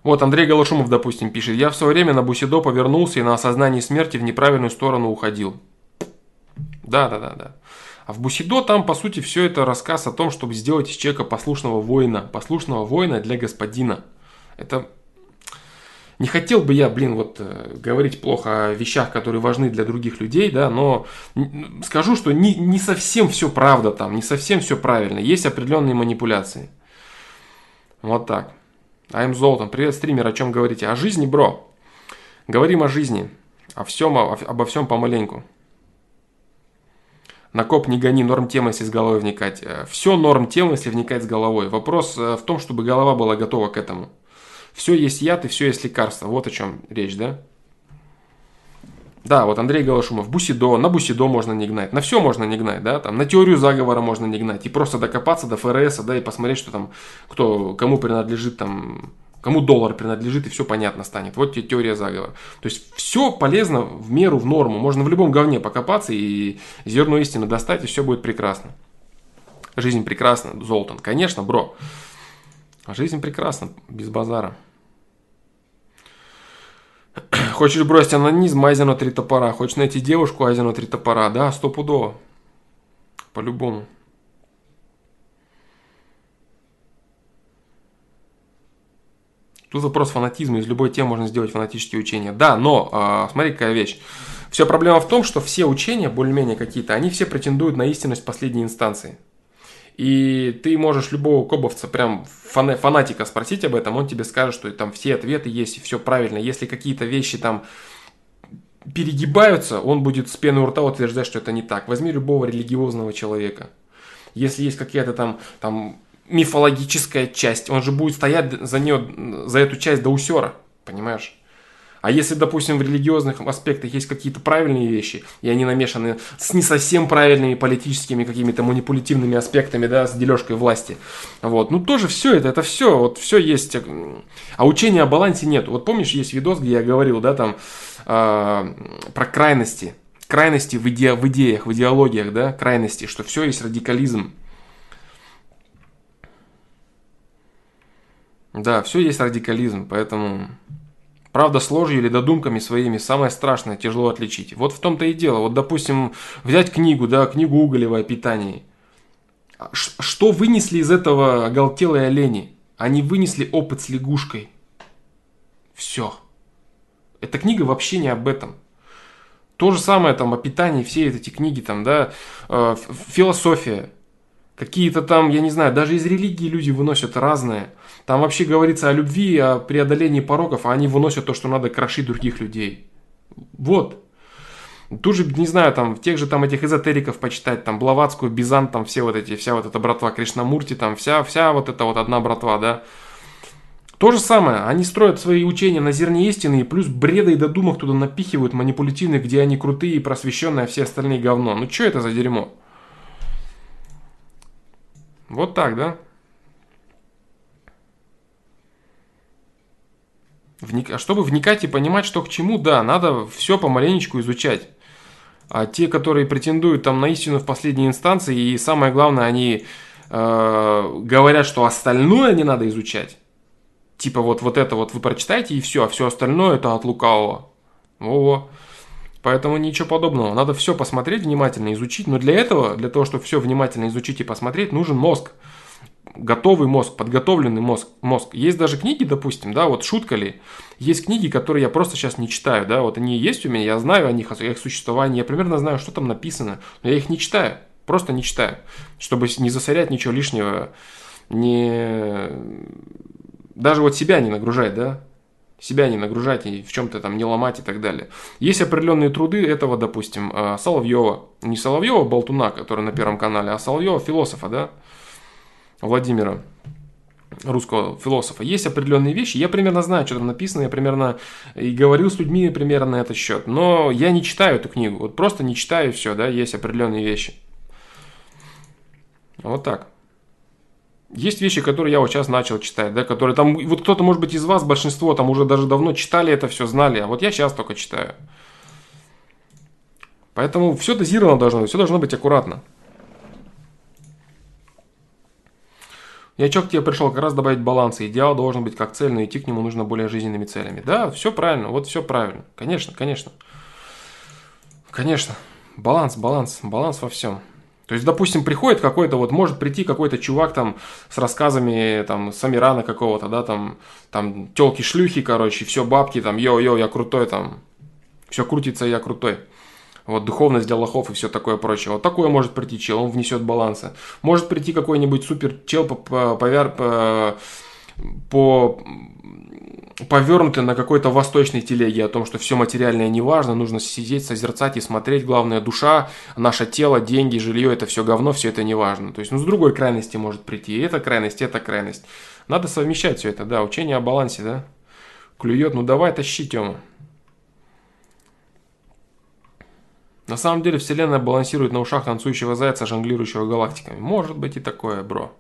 Вот Андрей Голошумов, допустим, пишет. Я в свое время на Бусидо повернулся и на осознании смерти в неправильную сторону уходил. Да, да, да, да. А в Бусидо там, по сути, все это рассказ о том, чтобы сделать из человека послушного воина. Послушного воина для господина. Это... Не хотел бы я, блин, вот э, говорить плохо о вещах, которые важны для других людей, да, но скажу, что не, не совсем все правда там, не совсем все правильно. Есть определенные манипуляции. Вот так. I'm Золотан. Привет, стример, о чем говорите? О жизни, бро. Говорим о жизни. О всем, обо всем помаленьку. На коп не гони, норм тема, если с головой вникать. Э, Все норм тема, если вникать с головой. Вопрос э, в том, чтобы голова была готова к этому. Все есть яд и все есть лекарство. Вот о чем речь, да? Да, вот Андрей Голошумов, Бусидо, на Бусидо можно не гнать, на все можно не гнать, да, там, на теорию заговора можно не гнать, и просто докопаться до ФРС, да, и посмотреть, что там, кто, кому принадлежит там кому доллар принадлежит, и все понятно станет. Вот тебе теория заговора. То есть все полезно в меру, в норму. Можно в любом говне покопаться и зерно истины достать, и все будет прекрасно. Жизнь прекрасна, Золтан. Конечно, бро. Жизнь прекрасна, без базара. [CLEARS THROAT] Хочешь бросить анонизм, Айзену три топора. Хочешь найти девушку, Айзену три топора. Да, стопудово. По-любому. Тут вопрос фанатизма. Из любой темы можно сделать фанатические учения. Да, но э, смотри, какая вещь. Вся проблема в том, что все учения, более-менее какие-то, они все претендуют на истинность последней инстанции. И ты можешь любого кобовца, прям фанатика спросить об этом, он тебе скажет, что там все ответы есть и все правильно. Если какие-то вещи там перегибаются, он будет с пеной у рта утверждать, что это не так. Возьми любого религиозного человека. Если есть какие-то там, там мифологическая часть. Он же будет стоять за нее, за эту часть до усера, понимаешь? А если, допустим, в религиозных аспектах есть какие-то правильные вещи, и они намешаны с не совсем правильными политическими какими-то манипулятивными аспектами, да, с дележкой власти, вот, ну тоже все это, это все, вот все есть, а учения о балансе нет. Вот помнишь, есть видос, где я говорил, да, там, э, про крайности, крайности в, иде, в идеях, в идеологиях, да, крайности, что все есть радикализм, Да, все есть радикализм, поэтому Правда, с ложью или додумками своими самое страшное тяжело отличить. Вот в том-то и дело. Вот, допустим, взять книгу, да, книгу Уголева о питании. А что вынесли из этого оголтелые олени? Они вынесли опыт с лягушкой. Все. Эта книга вообще не об этом. То же самое там о питании, все эти книги там, да, э, философия. Какие-то там, я не знаю, даже из религии люди выносят разное. Там вообще говорится о любви, о преодолении пороков, а они выносят то, что надо крошить других людей. Вот. Тут же, не знаю, там, тех же там этих эзотериков почитать, там, Блаватскую, Бизант, там, все вот эти, вся вот эта братва Кришнамурти, там, вся, вся вот эта вот одна братва, да. То же самое, они строят свои учения на зерне истины, и плюс бреда и додумок туда напихивают манипулятивные, где они крутые и просвещенные, а все остальные говно. Ну, что это за дерьмо? Вот так, да? Вник... А чтобы вникать и понимать, что к чему, да, надо все помаленечку изучать. А те, которые претендуют там на истину в последней инстанции, и самое главное, они э, говорят, что остальное не надо изучать. Типа вот, вот это вот вы прочитаете и все, а все остальное это от лукавого. Во-во. Поэтому ничего подобного. Надо все посмотреть внимательно, изучить. Но для этого, для того, чтобы все внимательно изучить и посмотреть, нужен мозг готовый мозг, подготовленный мозг, мозг. Есть даже книги, допустим, да, вот шутка ли, есть книги, которые я просто сейчас не читаю, да, вот они есть у меня, я знаю о них, о их существовании, я примерно знаю, что там написано, но я их не читаю, просто не читаю, чтобы не засорять ничего лишнего, не... даже вот себя не нагружать, да, себя не нагружать и в чем-то там не ломать и так далее. Есть определенные труды этого, допустим, а, Соловьева, не Соловьева Болтуна, который на Первом канале, а Соловьева философа, да, Владимира, русского философа, есть определенные вещи, я примерно знаю, что там написано, я примерно и говорил с людьми примерно на этот счет, но я не читаю эту книгу, вот просто не читаю все, да, есть определенные вещи. Вот так. Есть вещи, которые я вот сейчас начал читать, да, которые там, вот кто-то, может быть, из вас, большинство там уже даже давно читали это все, знали, а вот я сейчас только читаю. Поэтому все дозировано должно быть, все должно быть аккуратно. Я к тебе пришел? Как раз добавить баланса. Идеал должен быть как цель, но идти к нему нужно более жизненными целями. Да, все правильно, вот все правильно. Конечно, конечно. Конечно. Баланс, баланс, баланс во всем. То есть, допустим, приходит какой-то, вот может прийти какой-то чувак там с рассказами там Самирана какого-то, да, там, там телки-шлюхи, короче, все бабки, там, йо-йо, я крутой, там, все крутится, я крутой вот духовность для лохов и все такое прочее. Вот такое может прийти чел, он внесет баланса. Может прийти какой-нибудь супер чел по, по, по, по на какой-то восточной телеге о том, что все материальное не важно, нужно сидеть, созерцать и смотреть, главное душа, наше тело, деньги, жилье, это все говно, все это не важно. То есть, ну, с другой крайности может прийти и эта крайность, и эта крайность. Надо совмещать все это, да, учение о балансе, да. Клюет, ну давай тащи, Тёма. На самом деле вселенная балансирует на ушах танцующего зайца, жонглирующего галактиками. Может быть и такое, бро.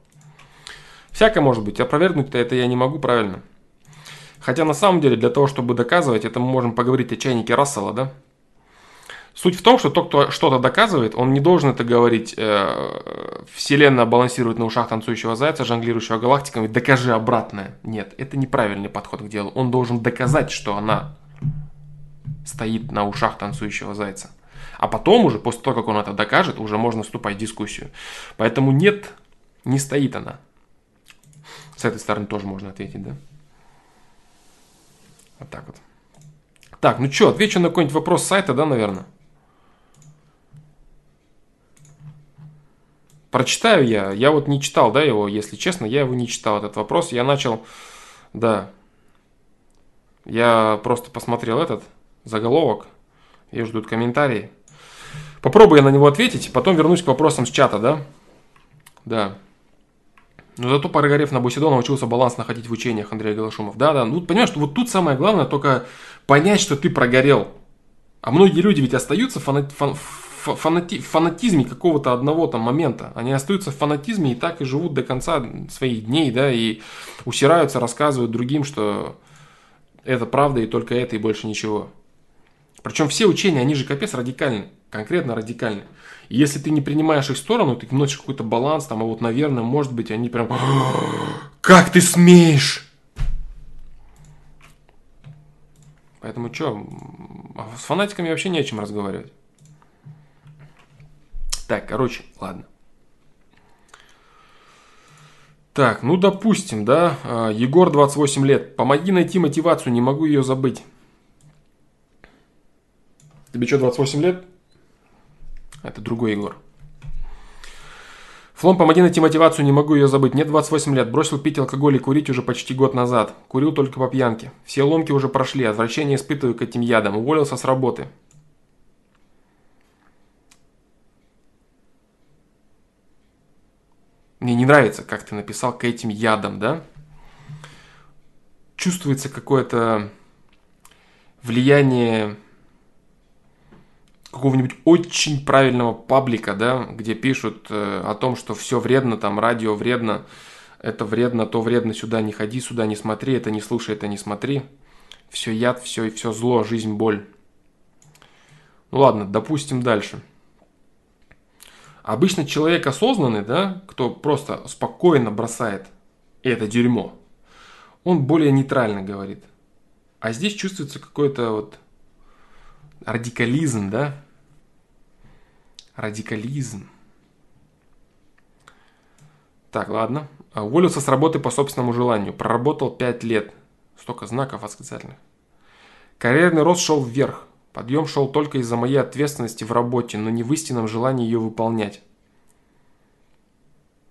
Всякое может быть. Опровергнуть-то это я не могу, правильно? Хотя на самом деле для того, чтобы доказывать, это мы можем поговорить о чайнике Рассела, да? Суть в том, что тот, кто что-то доказывает, он не должен это говорить. Э, Вселенная балансирует на ушах танцующего зайца, жонглирующего галактиками. Докажи обратное. Нет, это неправильный подход к делу. Он должен доказать, что она стоит на ушах танцующего зайца. А потом уже, после того, как он это докажет, уже можно вступать в дискуссию. Поэтому нет, не стоит она. С этой стороны тоже можно ответить, да? Вот так вот. Так, ну что, отвечу на какой-нибудь вопрос сайта, да, наверное? Прочитаю я. Я вот не читал, да, его, если честно, я его не читал, этот вопрос. Я начал, да, я просто посмотрел этот заголовок, и ждут комментарии. Попробую я на него ответить, потом вернусь к вопросам с чата, да? Да. Но зато прогорев на Бусидо научился баланс находить в учениях Андрея Галашумов. Да, да. Ну, понимаешь, вот тут самое главное только понять, что ты прогорел. А многие люди ведь остаются фанати... фан... фанати... в фанатизме какого-то одного там момента. Они остаются в фанатизме и так и живут до конца своих дней, да, и усираются, рассказывают другим, что это правда и только это и больше ничего. Причем все учения, они же капец радикальны, конкретно радикальные. И если ты не принимаешь их сторону, ты вносишь какой-то баланс, там, а вот, наверное, может быть, они прям... «А, как ты смеешь? Поэтому что, а с фанатиками вообще не о чем разговаривать. Так, короче, ладно. Так, ну допустим, да, а, Егор 28 лет. Помоги найти мотивацию, не могу ее забыть. Тебе что, 28 лет? Это другой Егор. Флом, помоги найти мотивацию, не могу ее забыть. Мне 28 лет, бросил пить алкоголь и курить уже почти год назад. Курил только по пьянке. Все ломки уже прошли, отвращение испытываю к этим ядам. Уволился с работы. Мне не нравится, как ты написал к этим ядам, да? Чувствуется какое-то влияние какого-нибудь очень правильного паблика, да, где пишут э, о том, что все вредно, там радио вредно, это вредно, то вредно, сюда не ходи, сюда не смотри, это не слушай, это не смотри. Все яд, все и все зло, жизнь, боль. Ну ладно, допустим дальше. Обычно человек осознанный, да, кто просто спокойно бросает это дерьмо, он более нейтрально говорит. А здесь чувствуется какой-то вот радикализм, да? Радикализм. Так, ладно. Уволился с работы по собственному желанию. Проработал 5 лет. Столько знаков восклицательных. Карьерный рост шел вверх. Подъем шел только из-за моей ответственности в работе, но не в истинном желании ее выполнять.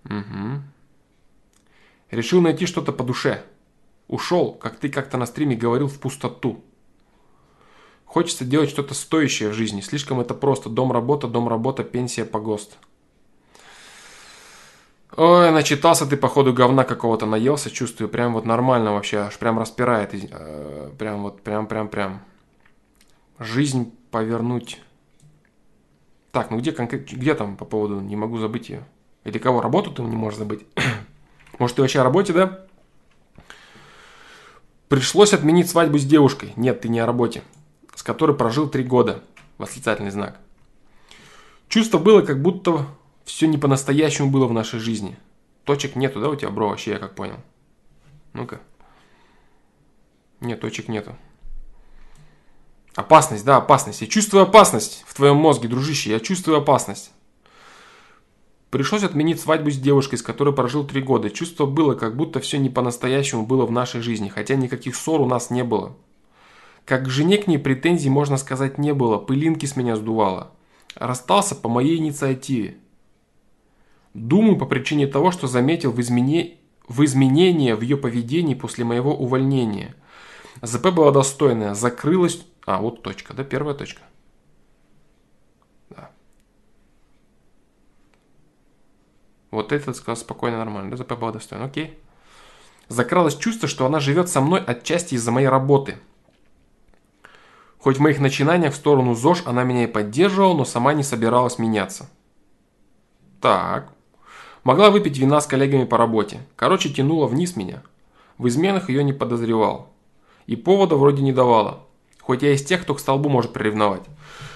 Угу. Решил найти что-то по душе. Ушел, как ты как-то на стриме говорил, в пустоту. Хочется делать что-то стоящее в жизни. Слишком это просто. Дом, работа, дом, работа, пенсия, погост. Ой, начитался ты, походу, говна какого-то наелся, чувствую, прям вот нормально вообще, аж прям распирает, э, прям вот, прям, прям, прям. Жизнь повернуть. Так, ну где, где там по поводу, не могу забыть ее. Или кого, работу ты не можешь забыть? [CLEARS THROAT] Может, ты вообще о работе, да? Пришлось отменить свадьбу с девушкой. Нет, ты не о работе с которой прожил три года. Восклицательный знак. Чувство было, как будто все не по-настоящему было в нашей жизни. Точек нету, да, у тебя, бро, вообще, я как понял? Ну-ка. Нет, точек нету. Опасность, да, опасность. Я чувствую опасность в твоем мозге, дружище. Я чувствую опасность. Пришлось отменить свадьбу с девушкой, с которой прожил три года. Чувство было, как будто все не по-настоящему было в нашей жизни, хотя никаких ссор у нас не было. Как к жене к ней претензий, можно сказать, не было, пылинки с меня сдувало. Расстался по моей инициативе. Думаю, по причине того, что заметил в, измене... в изменения в ее поведении после моего увольнения. ЗП была достойная, закрылась... А, вот точка, да, первая точка. Вот этот сказал спокойно, нормально, да, ЗП была достойна, окей. Закралось чувство, что она живет со мной отчасти из-за моей работы – Хоть в моих начинаниях в сторону ЗОЖ она меня и поддерживала, но сама не собиралась меняться. Так. Могла выпить вина с коллегами по работе. Короче, тянула вниз меня. В изменах ее не подозревал. И повода вроде не давала. Хоть я из тех, кто к столбу может приревновать.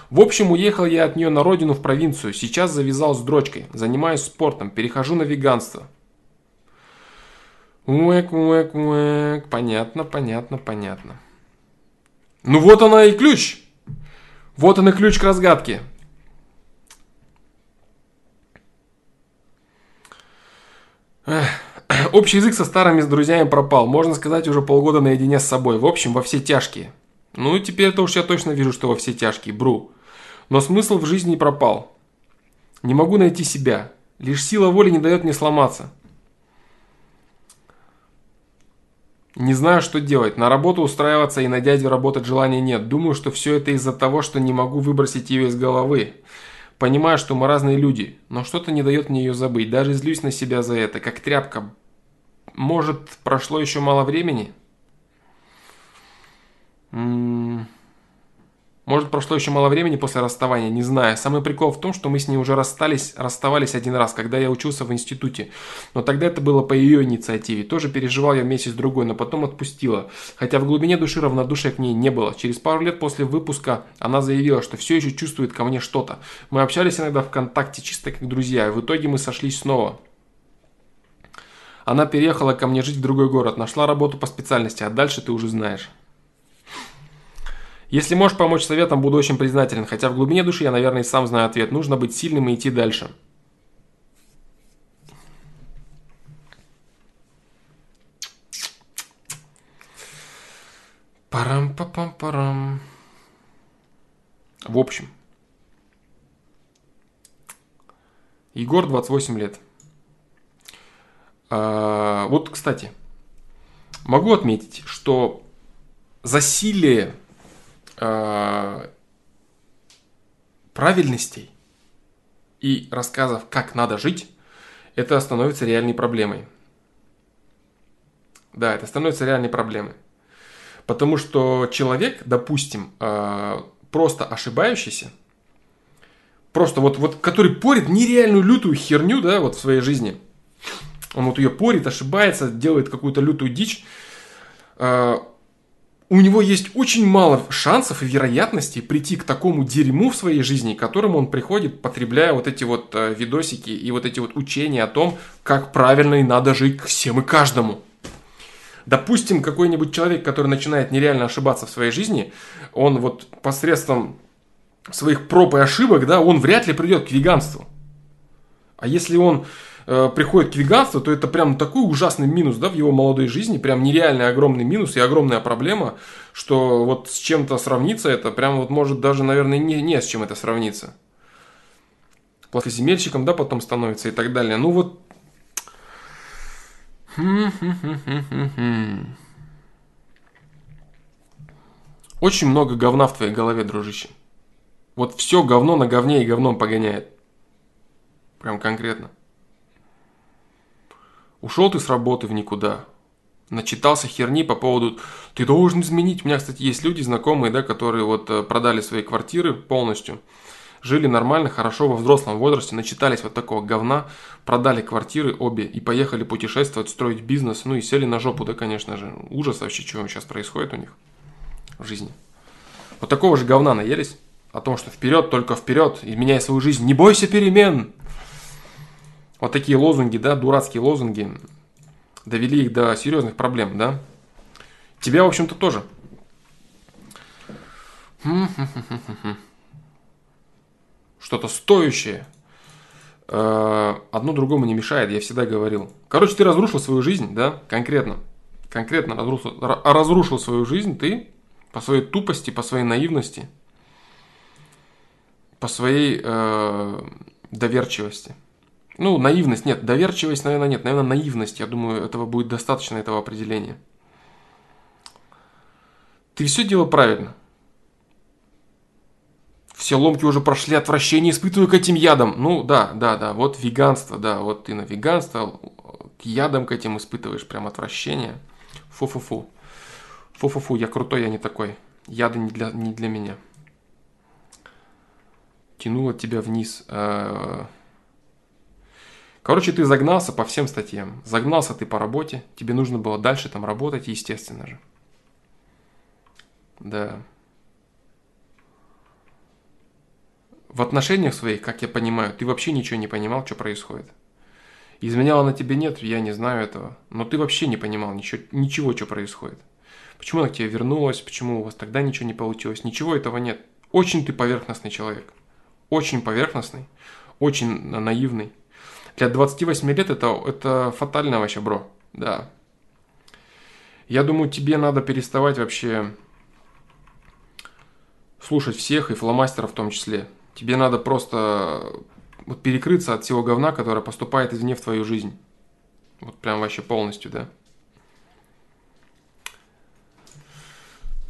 В общем, уехал я от нее на родину в провинцию. Сейчас завязал с дрочкой. Занимаюсь спортом. Перехожу на веганство. Уэк, уэк, уэк. Понятно, понятно, понятно. Ну вот она и ключ. Вот он и ключ к разгадке. Общий язык со старыми друзьями пропал. Можно сказать, уже полгода наедине с собой. В общем, во все тяжкие. Ну, теперь-то уж я точно вижу, что во все тяжкие. Бру. Но смысл в жизни пропал. Не могу найти себя. Лишь сила воли не дает мне сломаться. Не знаю, что делать. На работу устраиваться и на дядю работать желания нет. Думаю, что все это из-за того, что не могу выбросить ее из головы. Понимаю, что мы разные люди, но что-то не дает мне ее забыть. Даже злюсь на себя за это, как тряпка. Может, прошло еще мало времени? М -м может, прошло еще мало времени после расставания, не знаю. Самый прикол в том, что мы с ней уже расстались, расставались один раз, когда я учился в институте. Но тогда это было по ее инициативе. Тоже переживал я месяц-другой, но потом отпустила. Хотя в глубине души равнодушия к ней не было. Через пару лет после выпуска она заявила, что все еще чувствует ко мне что-то. Мы общались иногда ВКонтакте чисто как друзья, и в итоге мы сошлись снова. Она переехала ко мне жить в другой город, нашла работу по специальности, а дальше ты уже знаешь. Если можешь помочь советом, буду очень признателен, хотя в глубине души я, наверное, и сам знаю ответ. Нужно быть сильным и идти дальше. Парам-папам-парам. В общем, Егор, 28 лет. А, вот, кстати, могу отметить, что засилие правильностей и рассказов, как надо жить, это становится реальной проблемой. Да, это становится реальной проблемой. Потому что человек, допустим, а, просто ошибающийся, просто вот, вот который порит нереальную лютую херню, да, вот в своей жизни. Он вот ее порит, ошибается, делает какую-то лютую дичь. У него есть очень мало шансов и вероятностей прийти к такому дерьму в своей жизни, к которому он приходит, потребляя вот эти вот э, видосики и вот эти вот учения о том, как правильно и надо жить всем и каждому. Допустим, какой-нибудь человек, который начинает нереально ошибаться в своей жизни, он вот посредством своих проб и ошибок, да, он вряд ли придет к веганству. А если он э, приходит к веганству, то это прям такой ужасный минус, да, в его молодой жизни, прям нереальный огромный минус и огромная проблема, что вот с чем-то сравниться это прям вот может даже, наверное, не, не с чем это сравниться. Плоскоземельщиком, да, потом становится и так далее. Ну вот... Очень много говна в твоей голове, дружище. Вот все говно на говне и говном погоняет. Прям конкретно. Ушел ты с работы в никуда. Начитался херни по поводу «ты должен изменить». У меня, кстати, есть люди знакомые, да, которые вот э, продали свои квартиры полностью. Жили нормально, хорошо во взрослом возрасте, начитались вот такого говна, продали квартиры обе и поехали путешествовать, строить бизнес, ну и сели на жопу, да, конечно же. Ужас вообще, что сейчас происходит у них в жизни. Вот такого же говна наелись о том, что вперед, только вперед, изменяй свою жизнь, не бойся перемен. Вот такие лозунги, да, дурацкие лозунги, довели их до серьезных проблем, да. Тебя, в общем-то, тоже. [LAUGHS] Что-то стоящее. Э, одно другому не мешает, я всегда говорил. Короче, ты разрушил свою жизнь, да, конкретно. Конкретно разрушил, разрушил свою жизнь ты по своей тупости, по своей наивности – по своей э, доверчивости. Ну, наивность нет, доверчивость, наверное, нет, наверное, наивность, я думаю, этого будет достаточно, этого определения. Ты все делал правильно. Все ломки уже прошли, отвращение испытываю к этим ядам. Ну, да, да, да, вот веганство, да, вот ты на веганство, к ядам к этим испытываешь прям отвращение. Фу-фу-фу. Фу-фу-фу, я крутой, я не такой. Яды не для, не для меня тянуло тебя вниз. Э, короче, ты загнался по всем статьям. Загнался ты по работе. Тебе нужно было дальше там работать, естественно же. Да. В отношениях своих, как я понимаю, ты вообще ничего не понимал, что происходит. Изменяла на тебе нет, я не знаю этого. Но ты вообще не понимал ничего, ничего, что происходит. Почему она к тебе вернулась, почему у вас тогда ничего не получилось. Ничего этого нет. Очень ты поверхностный человек очень поверхностный, очень наивный. Для 28 лет это, это фатально вообще, бро. Да. Я думаю, тебе надо переставать вообще слушать всех и фломастеров в том числе. Тебе надо просто вот перекрыться от всего говна, которое поступает извне в твою жизнь. Вот прям вообще полностью, да.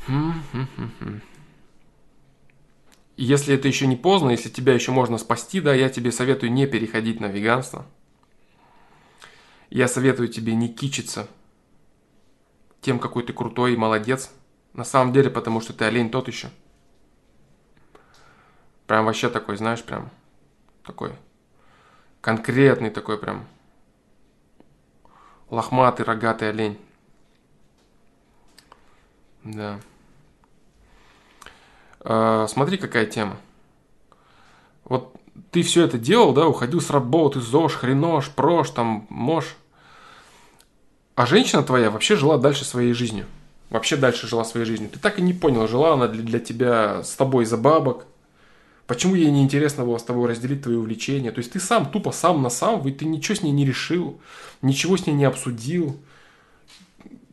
Хм-хм-хм-хм если это еще не поздно, если тебя еще можно спасти, да, я тебе советую не переходить на веганство. Я советую тебе не кичиться тем, какой ты крутой и молодец. На самом деле, потому что ты олень тот еще. Прям вообще такой, знаешь, прям такой конкретный такой прям лохматый, рогатый олень. Да. А, смотри, какая тема. Вот ты все это делал, да, уходил с работы, ЗОЖ, хренош, прош, там, мож. А женщина твоя вообще жила дальше своей жизнью. вообще дальше жила своей жизнью. Ты так и не понял, жила она для, для тебя с тобой за бабок, Почему ей не интересно было с тобой разделить твои увлечения? То есть ты сам, тупо сам на сам, ты ничего с ней не решил, ничего с ней не обсудил.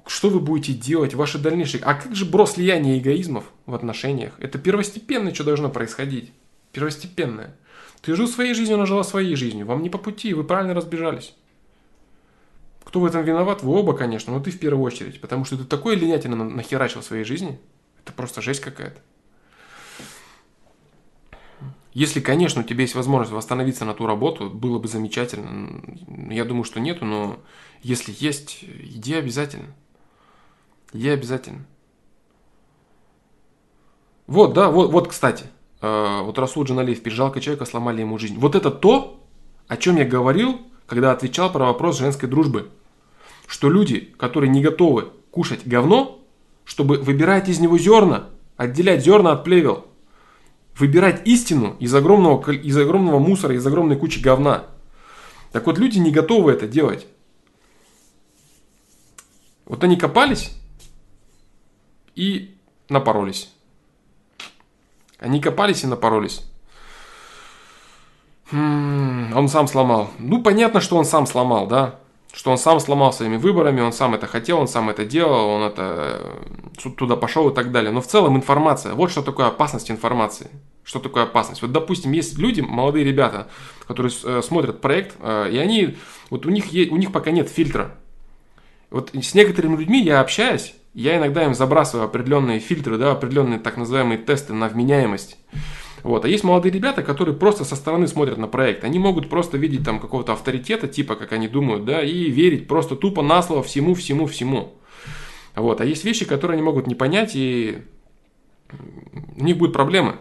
Что вы будете делать, ваши дальнейшие... А как же бро слияние эгоизмов в отношениях? Это первостепенное, что должно происходить. Первостепенное. Ты жил своей жизнью, она жила своей жизнью. Вам не по пути, вы правильно разбежались. Кто в этом виноват? Вы оба, конечно, но ты в первую очередь. Потому что ты такой линятина нахерачил в своей жизни. Это просто жесть какая-то. Если, конечно, у тебя есть возможность восстановиться на ту работу, было бы замечательно. Я думаю, что нету, но если есть, иди обязательно. Иди обязательно. Вот, да, вот, вот кстати. Э, вот Расул Джаналиев пишет, жалко человека, сломали ему жизнь. Вот это то, о чем я говорил, когда отвечал про вопрос женской дружбы. Что люди, которые не готовы кушать говно, чтобы выбирать из него зерна, отделять зерна от плевел – выбирать истину из огромного, из огромного мусора, из огромной кучи говна. Так вот, люди не готовы это делать. Вот они копались и напоролись. Они копались и напоролись. Хм, он сам сломал. Ну, понятно, что он сам сломал, да что он сам сломал своими выборами, он сам это хотел, он сам это делал, он это э, туда пошел и так далее. Но в целом информация, вот что такое опасность информации. Что такое опасность? Вот, допустим, есть люди, молодые ребята, которые э, смотрят проект, э, и они, вот у них, у них пока нет фильтра. Вот с некоторыми людьми я общаюсь, я иногда им забрасываю определенные фильтры, да, определенные так называемые тесты на вменяемость. Вот. А есть молодые ребята, которые просто со стороны смотрят на проект. Они могут просто видеть там какого-то авторитета, типа, как они думают, да, и верить просто тупо на слово всему, всему, всему. Вот. А есть вещи, которые они могут не понять, и у них будут проблемы.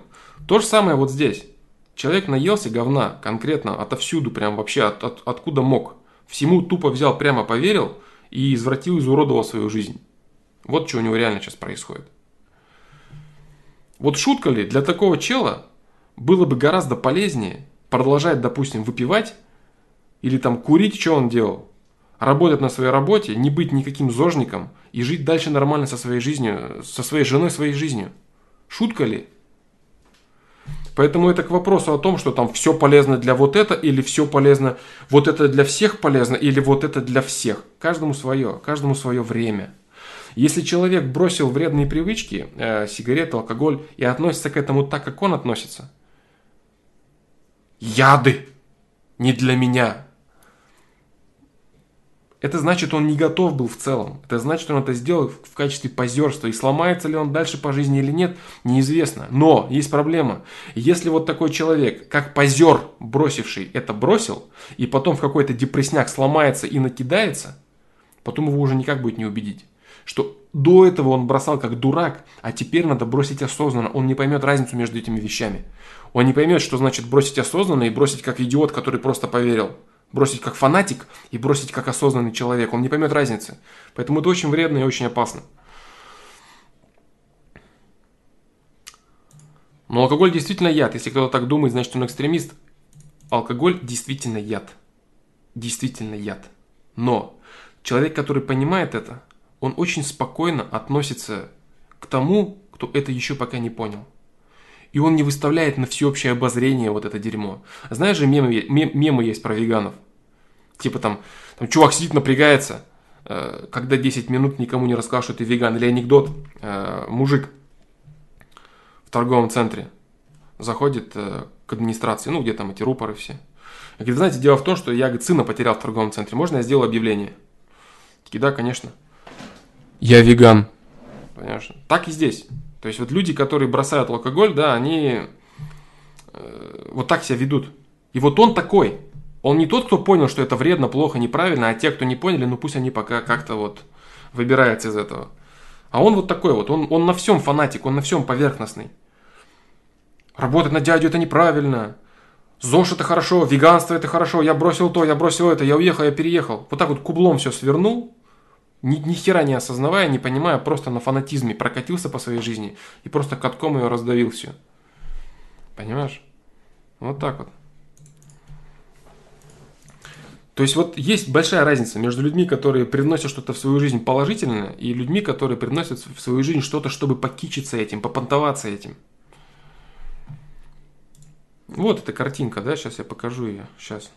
То же самое вот здесь. Человек наелся говна конкретно отовсюду, прям вообще от, от, откуда мог. Всему тупо взял, прямо поверил и извратил, изуродовал свою жизнь. Вот что у него реально сейчас происходит. Вот шутка ли для такого чела было бы гораздо полезнее продолжать, допустим, выпивать или там курить, что он делал, работать на своей работе, не быть никаким зожником и жить дальше нормально со своей жизнью, со своей женой, своей жизнью. Шутка ли? Поэтому это к вопросу о том, что там все полезно для вот это, или все полезно, вот это для всех полезно, или вот это для всех. Каждому свое, каждому свое время. Если человек бросил вредные привычки, э, сигареты, алкоголь, и относится к этому так, как он относится – яды не для меня. Это значит, он не готов был в целом. Это значит, он это сделал в качестве позерства. И сломается ли он дальше по жизни или нет, неизвестно. Но есть проблема. Если вот такой человек, как позер, бросивший, это бросил, и потом в какой-то депрессняк сломается и накидается, потом его уже никак будет не убедить. Что до этого он бросал как дурак, а теперь надо бросить осознанно. Он не поймет разницу между этими вещами. Он не поймет, что значит бросить осознанно и бросить как идиот, который просто поверил. Бросить как фанатик и бросить как осознанный человек. Он не поймет разницы. Поэтому это очень вредно и очень опасно. Но алкоголь действительно яд. Если кто-то так думает, значит он экстремист. Алкоголь действительно яд. Действительно яд. Но человек, который понимает это, он очень спокойно относится к тому, кто это еще пока не понял и он не выставляет на всеобщее обозрение вот это дерьмо. Знаешь же, мемы, мемы есть про веганов. Типа там, там чувак сидит, напрягается, э, когда 10 минут никому не рассказал, что ты веган. Или анекдот, э, мужик в торговом центре заходит э, к администрации, ну где там эти рупоры все. Говорит, знаете, дело в том, что я говорит, сына потерял в торговом центре. Можно я сделаю объявление? Такие, да, конечно. Я веган. Понимаешь? Так и здесь. То есть вот люди, которые бросают алкоголь, да, они э, вот так себя ведут. И вот он такой. Он не тот, кто понял, что это вредно, плохо, неправильно, а те, кто не поняли, ну пусть они пока как-то вот выбираются из этого. А он вот такой вот, он, он на всем фанатик, он на всем поверхностный. Работать на дядю это неправильно. ЗОЖ это хорошо, веганство это хорошо, я бросил то, я бросил это, я уехал, я переехал. Вот так вот кублом все свернул, ни, ни хера не осознавая, не понимая, просто на фанатизме прокатился по своей жизни и просто катком ее раздавил все. Понимаешь? Вот так вот. То есть вот есть большая разница между людьми, которые приносят что-то в свою жизнь положительное, и людьми, которые приносят в свою жизнь что-то, чтобы покичиться этим, попонтоваться этим. Вот эта картинка, да, сейчас я покажу ее, сейчас.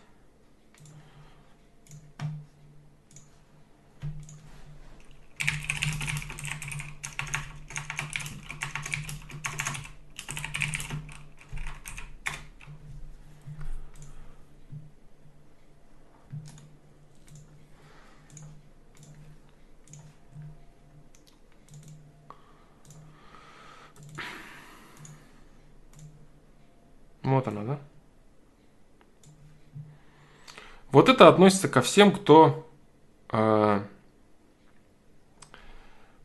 Вот она, да? Это относится ко всем, кто... Э,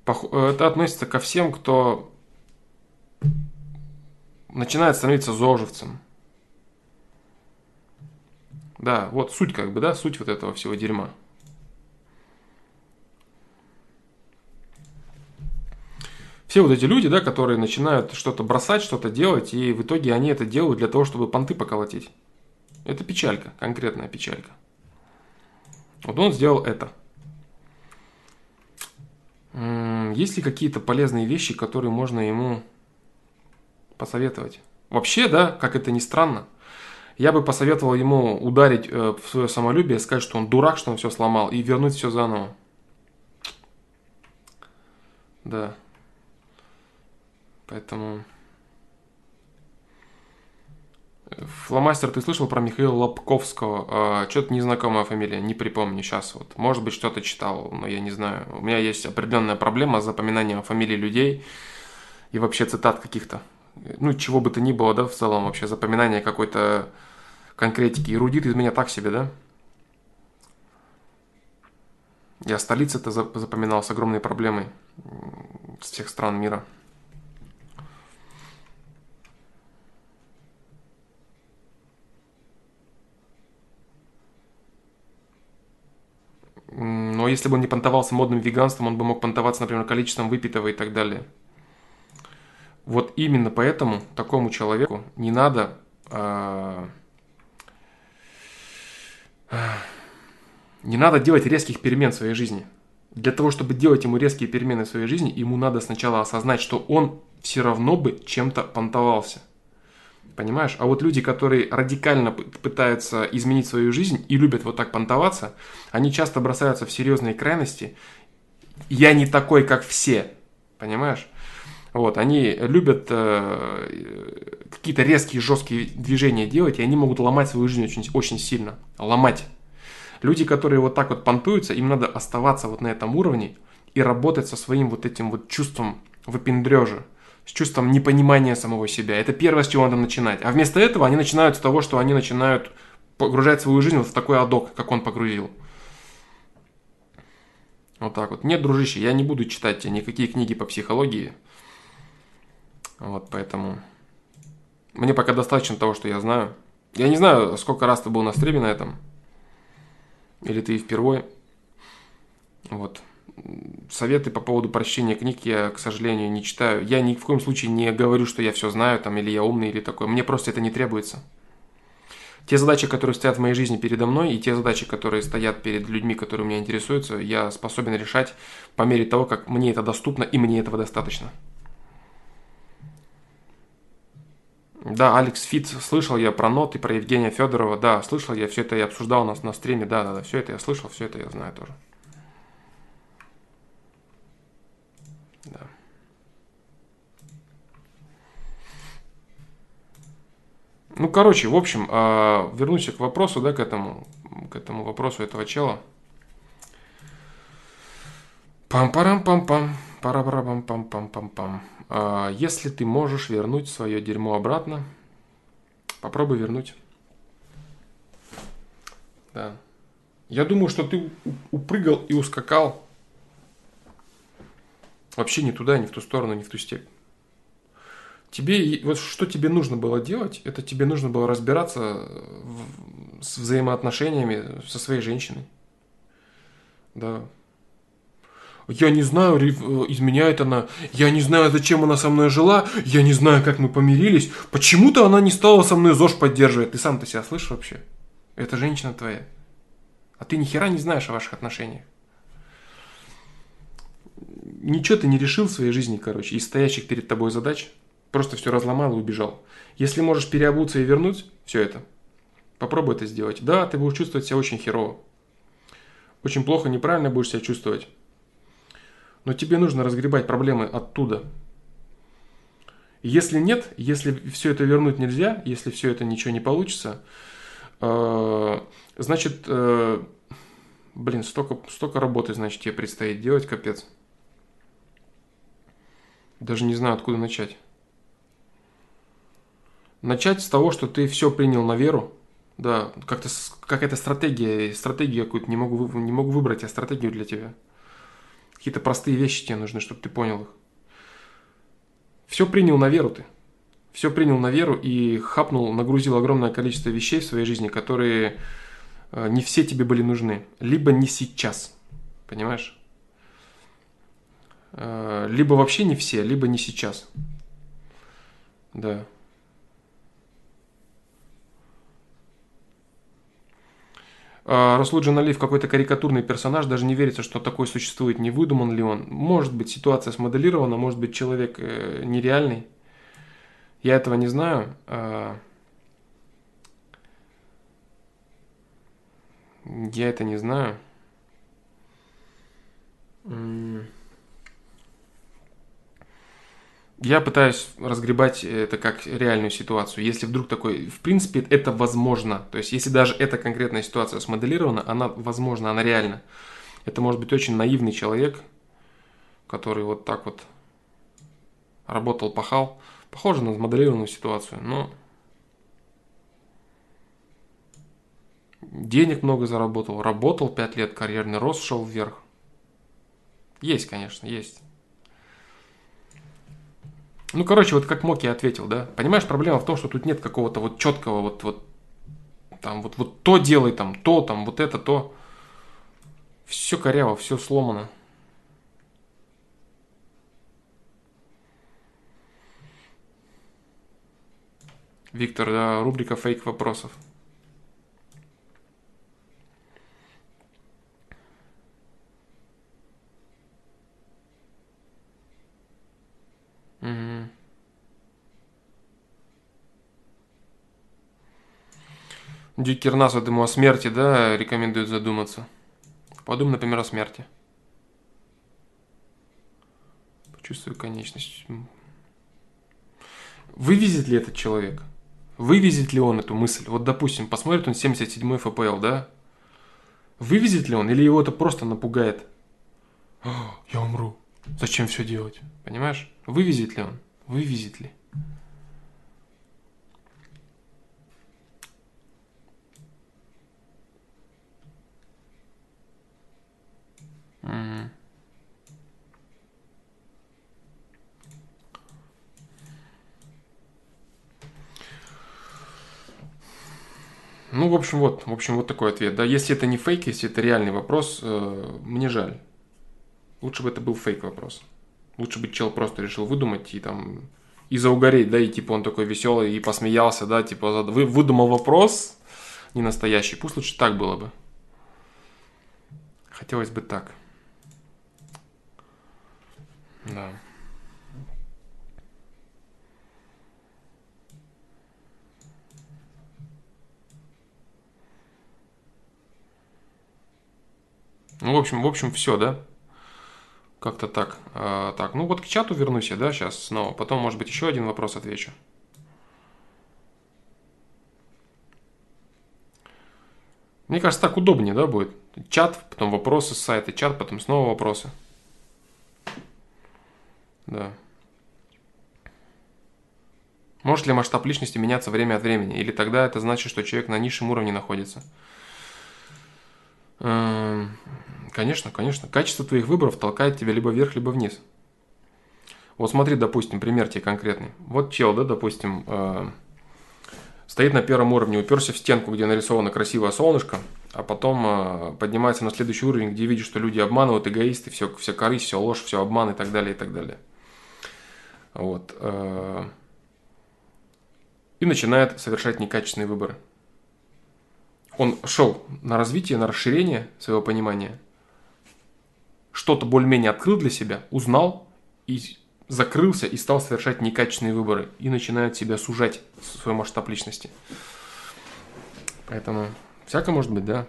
это относится ко всем, кто начинает становиться зожевцем. Да, вот суть как бы, да, суть вот этого всего дерьма. все вот эти люди, да, которые начинают что-то бросать, что-то делать, и в итоге они это делают для того, чтобы понты поколотить. Это печалька, конкретная печалька. Вот он сделал это. Есть ли какие-то полезные вещи, которые можно ему посоветовать? Вообще, да, как это ни странно, я бы посоветовал ему ударить э, в свое самолюбие, сказать, что он дурак, что он все сломал, и вернуть все заново. Да. Поэтому... Фломастер, ты слышал про Михаила Лобковского? А, что-то незнакомая фамилия, не припомню сейчас. Вот. Может быть, что-то читал, но я не знаю. У меня есть определенная проблема с запоминанием фамилий людей и вообще цитат каких-то. Ну, чего бы то ни было, да, в целом вообще запоминание какой-то конкретики. Эрудит из меня так себе, да? Я столицы-то запоминал с огромной проблемой с всех стран мира. Но если бы он не понтовался модным веганством, он бы мог понтоваться, например, количеством выпитого и так далее. Вот именно поэтому такому человеку не надо э, не надо делать резких перемен в своей жизни. Для того, чтобы делать ему резкие перемены в своей жизни, ему надо сначала осознать, что он все равно бы чем-то понтовался – Понимаешь? А вот люди, которые радикально пытаются изменить свою жизнь и любят вот так понтоваться, они часто бросаются в серьезные крайности. Я не такой, как все. Понимаешь? Вот, они любят э, какие-то резкие, жесткие движения делать, и они могут ломать свою жизнь очень, очень сильно. Ломать. Люди, которые вот так вот понтуются, им надо оставаться вот на этом уровне и работать со своим вот этим вот чувством выпендрежа с чувством непонимания самого себя. Это первое, с чего надо начинать. А вместо этого они начинают с того, что они начинают погружать свою жизнь в такой адок, как он погрузил. Вот так вот. Нет, дружище, я не буду читать никакие книги по психологии. Вот, поэтому... Мне пока достаточно того, что я знаю. Я не знаю, сколько раз ты был на стриме на этом. Или ты впервые. Вот советы по поводу прочтения книг я, к сожалению, не читаю. Я ни в коем случае не говорю, что я все знаю, там, или я умный, или такой. Мне просто это не требуется. Те задачи, которые стоят в моей жизни передо мной, и те задачи, которые стоят перед людьми, которые меня интересуются, я способен решать по мере того, как мне это доступно, и мне этого достаточно. Да, Алекс Фит, слышал я про ноты, про Евгения Федорова, да, слышал я, все это я обсуждал у нас на стриме, да, да, да, все это я слышал, все это я знаю тоже. Ну, короче, в общем, а, вернусь к вопросу, да, к этому, к этому вопросу этого чела. Пам-парам-пам-пам, пара-пара-пам-пам-пам-пам-пам. А, если ты можешь вернуть свое дерьмо обратно, попробуй вернуть. Да. Я думаю, что ты упрыгал и ускакал Вообще не туда, не в ту сторону, не в ту степь. Тебе, вот что тебе нужно было делать, это тебе нужно было разбираться в, с взаимоотношениями со своей женщиной. Да. Я не знаю, изменяет она. Я не знаю, зачем она со мной жила. Я не знаю, как мы помирились. Почему-то она не стала со мной ЗОЖ поддерживать. Ты сам-то себя слышишь вообще? Это женщина твоя. А ты ни хера не знаешь о ваших отношениях. Ничего ты не решил в своей жизни, короче, из стоящих перед тобой задач. Просто все разломал и убежал. Если можешь переобуться и вернуть все это, попробуй это сделать. Да, ты будешь чувствовать себя очень херово. Очень плохо, неправильно будешь себя чувствовать. Но тебе нужно разгребать проблемы оттуда. Если нет, если все это вернуть нельзя, если все это ничего не получится, э, значит, э, блин, столько, столько работы, значит, тебе предстоит делать, капец. Даже не знаю, откуда начать. Начать с того, что ты все принял на веру, да, как-то какая-то стратегия, стратегию какую-то не могу, не могу выбрать, а стратегию для тебя. Какие-то простые вещи тебе нужны, чтобы ты понял их. Все принял на веру ты. Все принял на веру и хапнул, нагрузил огромное количество вещей в своей жизни, которые э, не все тебе были нужны. Либо не сейчас. Понимаешь? Э, либо вообще не все, либо не сейчас. Да. А, Раслуджин Алиев какой-то карикатурный персонаж, даже не верится, что такой существует, не выдуман ли он. Может быть, ситуация смоделирована, может быть, человек э, нереальный. Я этого не знаю. А, я это не знаю. Я пытаюсь разгребать это как реальную ситуацию. Если вдруг такой, в принципе, это возможно. То есть, если даже эта конкретная ситуация смоделирована, она возможна, она реальна. Это может быть очень наивный человек, который вот так вот работал, пахал. Похоже на смоделированную ситуацию, но денег много заработал, работал 5 лет, карьерный рост шел вверх. Есть, конечно, есть. Ну, короче, вот как Моки ответил, да. Понимаешь, проблема в том, что тут нет какого-то вот четкого вот, вот там вот, вот то делай, там, то, там, вот это, то. Все коряво, все сломано. Виктор, да, рубрика фейк вопросов. Дикер нас, вот ему о смерти, да, рекомендует задуматься. Подумай, например, о смерти. Почувствую конечность. Вывезет ли этот человек? Вывезет ли он эту мысль? Вот, допустим, посмотрит он 77 ФПЛ, да? Вывезет ли он? Или его это просто напугает? Я умру. Зачем все делать? Понимаешь? Вывезет ли он? Вывезет ли? Ну, в общем, вот, в общем, вот такой ответ. Да, если это не фейк, если это реальный вопрос, э, мне жаль. Лучше бы это был фейк вопрос. Лучше бы чел просто решил выдумать и там и заугореть, да, и типа он такой веселый и посмеялся, да, типа вы выдумал вопрос не настоящий. Пусть лучше так было бы. Хотелось бы так. Да. Ну, в общем, в общем, все, да? Как-то так. А, так, ну вот к чату вернусь я, да, сейчас снова. Потом, может быть, еще один вопрос отвечу. Мне кажется, так удобнее, да, будет. Чат, потом вопросы с сайта, чат, потом снова вопросы. Да. Может ли масштаб личности меняться время от времени? Или тогда это значит, что человек на низшем уровне находится? Эм, Конечно, конечно. Качество твоих выборов толкает тебя либо вверх, либо вниз. Вот смотри, допустим, пример тебе конкретный. Вот чел, да, допустим, э, стоит на первом уровне, уперся в стенку, где нарисовано красивое солнышко, а потом э, поднимается на следующий уровень, где видит, что люди обманывают, эгоисты, все, все корысть, все ложь, все обман и так далее, и так далее. Вот. Э, и начинает совершать некачественные выборы. Он шел на развитие, на расширение своего понимания, что-то более-менее открыл для себя, узнал и закрылся и стал совершать некачественные выборы и начинает себя сужать свой масштаб личности. Поэтому всякое может быть, да.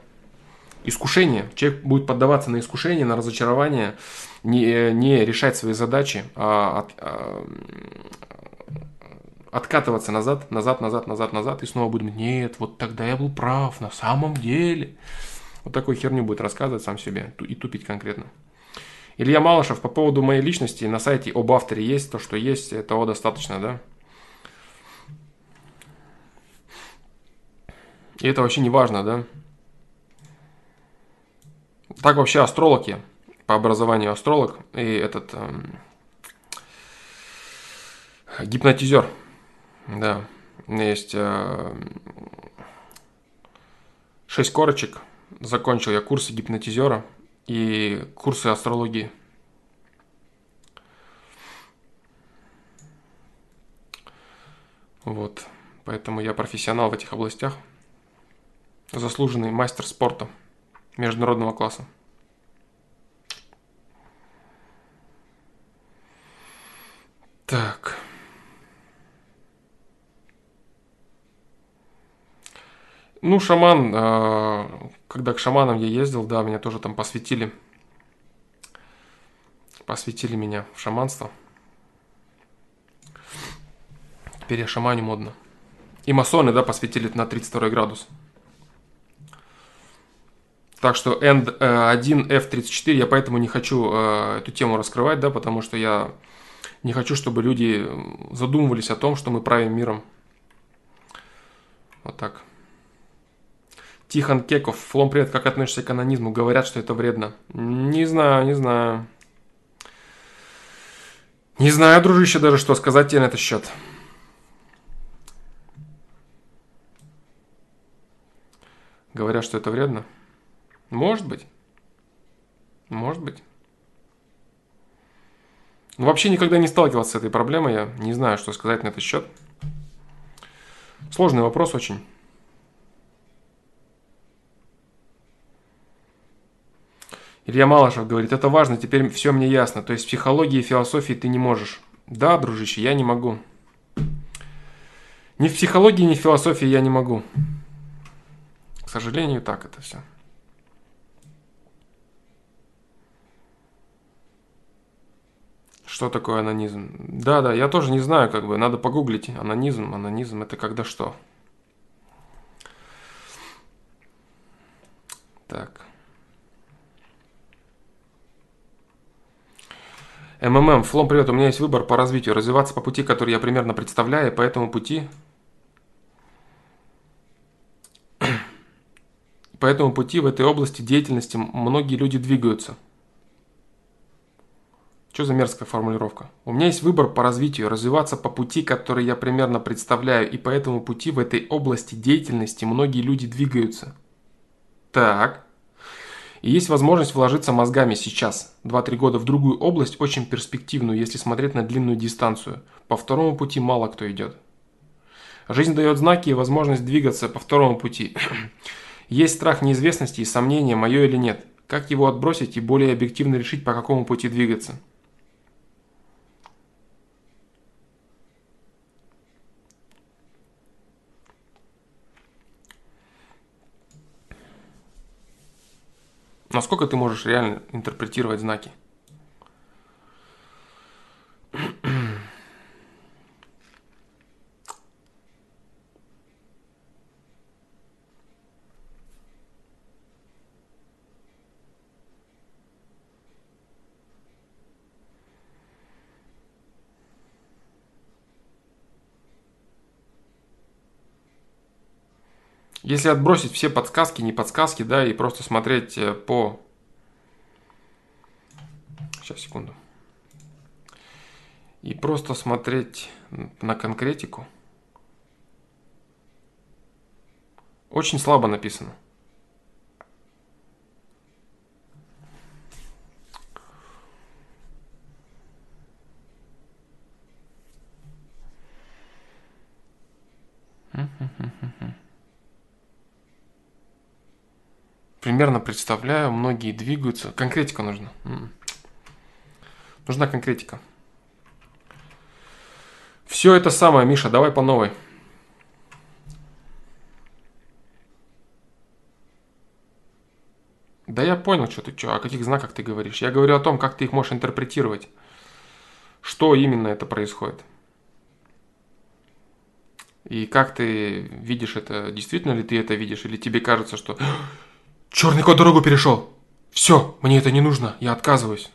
Искушение. Человек будет поддаваться на искушение, на разочарование, не, не решать свои задачи, а, а откатываться назад, назад, назад, назад, назад, и снова думать, нет, вот тогда я был прав, на самом деле. Вот такую херню будет рассказывать сам себе и тупить конкретно. Илья Малышев, по поводу моей личности, на сайте об авторе есть то, что есть, этого достаточно, да? И это вообще не важно, да? Так вообще астролог я, по образованию астролог, и этот эм, гипнотизер, да. Есть э, 6 корочек, закончил я курсы гипнотизера – и курсы астрологии. Вот. Поэтому я профессионал в этих областях. Заслуженный мастер спорта международного класса. Так. Ну, шаман, а, когда к шаманам я ездил, да, меня тоже там посвятили. Посвятили меня в шаманство. Теперь я шаманю модно. И масоны, да, посвятили на 32 градус. Так что End 1 F34, я поэтому не хочу э, эту тему раскрывать, да, потому что я не хочу, чтобы люди задумывались о том, что мы правим миром. Вот так. Тихон Кеков, Флом, привет, как относишься к анонизму? Говорят, что это вредно. Не знаю, не знаю. Не знаю, дружище, даже что сказать тебе на этот счет. Говорят, что это вредно. Может быть. Может быть. Но вообще никогда не сталкивался с этой проблемой. Я не знаю, что сказать на этот счет. Сложный вопрос очень. Илья Малышев говорит, это важно, теперь все мне ясно. То есть психологии и философии ты не можешь. Да, дружище, я не могу. Ни в психологии, ни в философии я не могу. К сожалению, так это все. Что такое анонизм? Да, да, я тоже не знаю, как бы, надо погуглить. Анонизм, анонизм, это когда что? Так. МММ, Флом, привет, у меня есть выбор по развитию. Развиваться по пути, который я примерно представляю, по этому пути... [CLEARS THROAT] По этому пути в этой области деятельности многие люди двигаются. Что за мерзкая формулировка? У меня есть выбор по развитию, развиваться по пути, который я примерно представляю, и по этому пути в этой области деятельности многие люди двигаются. Так. И есть возможность вложиться мозгами сейчас, 2-3 года в другую область, очень перспективную, если смотреть на длинную дистанцию. По второму пути мало кто идет. Жизнь дает знаки и возможность двигаться по второму пути. [CLEARS THROAT] Есть страх неизвестности и сомнения, мое или нет. Как его отбросить и более объективно решить, по какому пути двигаться? Насколько ты можешь реально интерпретировать знаки? Если отбросить все подсказки, не подсказки, да, и просто смотреть э, по... Сейчас, секунду. И просто смотреть на конкретику. Очень слабо написано. Примерно представляю, многие двигаются. Конкретика нужна. Нужна конкретика. Все это самое, Миша, давай по новой. Да я понял, что ты, что, о каких знаках ты говоришь. Я говорю о том, как ты их можешь интерпретировать. Что именно это происходит. И как ты видишь это, действительно ли ты это видишь, или тебе кажется, что черный кот дорогу перешел, все, мне это не нужно, я отказываюсь.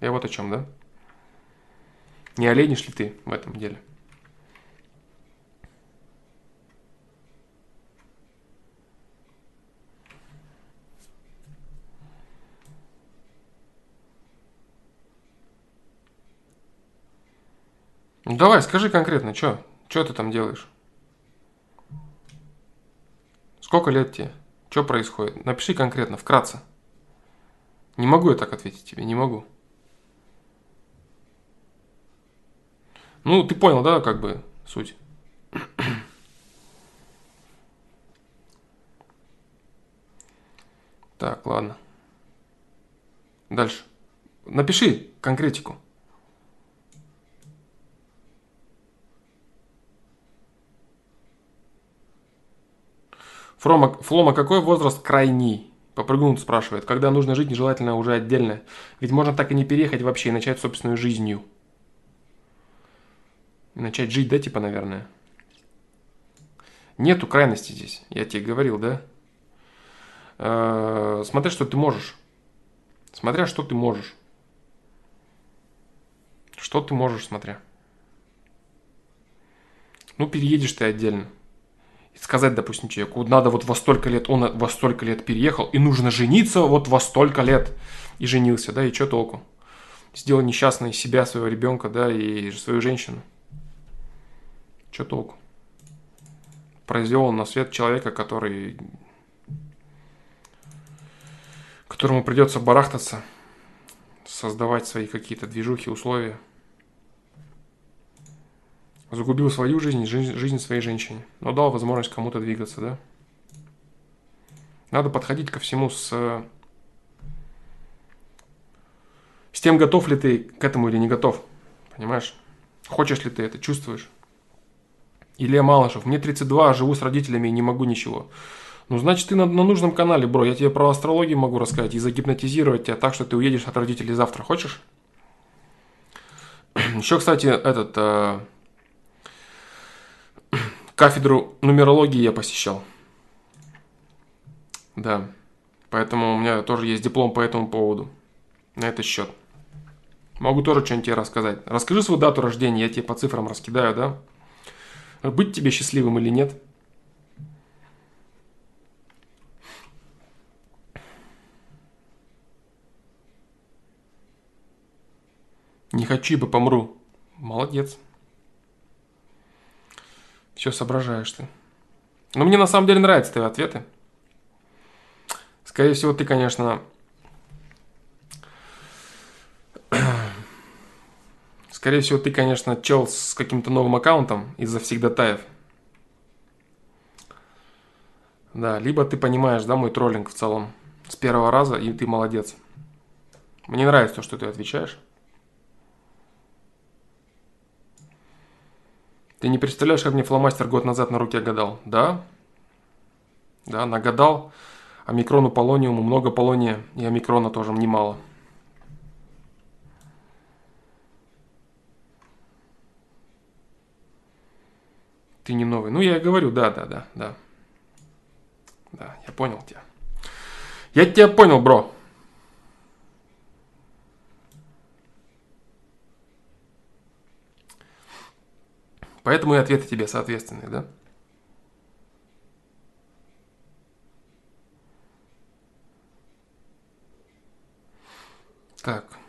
Я вот о чем, да? Не оленишь ли ты в этом деле? Ну давай, скажи конкретно, что? Что ты там делаешь? Сколько лет тебе? Что происходит? Напиши конкретно, вкратце. Не могу я так ответить тебе, не могу. Ну, ты понял, да, как бы суть? Так, ладно. Дальше. Напиши конкретику. Фрома, Флома, какой возраст крайний? Попрыгнут спрашивает. Когда нужно жить, нежелательно уже отдельно. Ведь можно так и не переехать вообще и начать собственную жизнью. начать жить, да, типа, наверное? Нету крайности здесь. Я тебе говорил, да? Э-э- смотри, что ты можешь. Смотря, что ты можешь. Что ты можешь, смотря. Ну, переедешь ты отдельно сказать, допустим, человеку, надо вот во столько лет, он во столько лет переехал, и нужно жениться вот во столько лет. И женился, да, и что толку? Сделал несчастный себя, своего ребенка, да, и свою женщину. Что толку? Произвел на свет человека, который которому придется барахтаться, создавать свои какие-то движухи, условия – Загубил свою жизнь, жизнь, жизнь своей женщине, но дал возможность кому-то двигаться, да? Надо подходить ко всему с... С тем, готов ли ты к этому или не готов. Понимаешь? Хочешь ли ты это, чувствуешь? Илья Малышев. Мне 32, живу с родителями и не могу ничего. Ну, значит, ты на, на нужном канале, бро. Я тебе про астрологию могу рассказать и загипнотизировать тебя так, что ты уедешь от родителей завтра. Хочешь? [CLEARS THROAT] Еще, кстати, этот... Кафедру нумерологии я посещал. Да. Поэтому у меня тоже есть диплом по этому поводу. На этот счет. Могу тоже что-нибудь тебе рассказать. Расскажи свою дату рождения, я тебе по цифрам раскидаю, да? Быть тебе счастливым или нет? Не хочу, ибо помру. Молодец. Все соображаешь ты. Но мне на самом деле нравятся твои ответы. Скорее всего, ты, конечно, [CLEARS THROAT] Скорее всего, ты, конечно, чел с каким-то новым аккаунтом из-за всегдатаев. Да, либо ты понимаешь, да, мой троллинг в целом с первого раза, и ты молодец. Мне нравится то, что ты отвечаешь. Ты не представляешь, как мне фломастер год назад на руке гадал? Да? Да, нагадал. Омикрону полониуму много полония, и омикрона тоже немало. Ты не новый. Ну, я и говорю, да, да, да, да. Да, я понял тебя. Я тебя понял, бро. Поэтому и ответы тебе соответственные, да? Так.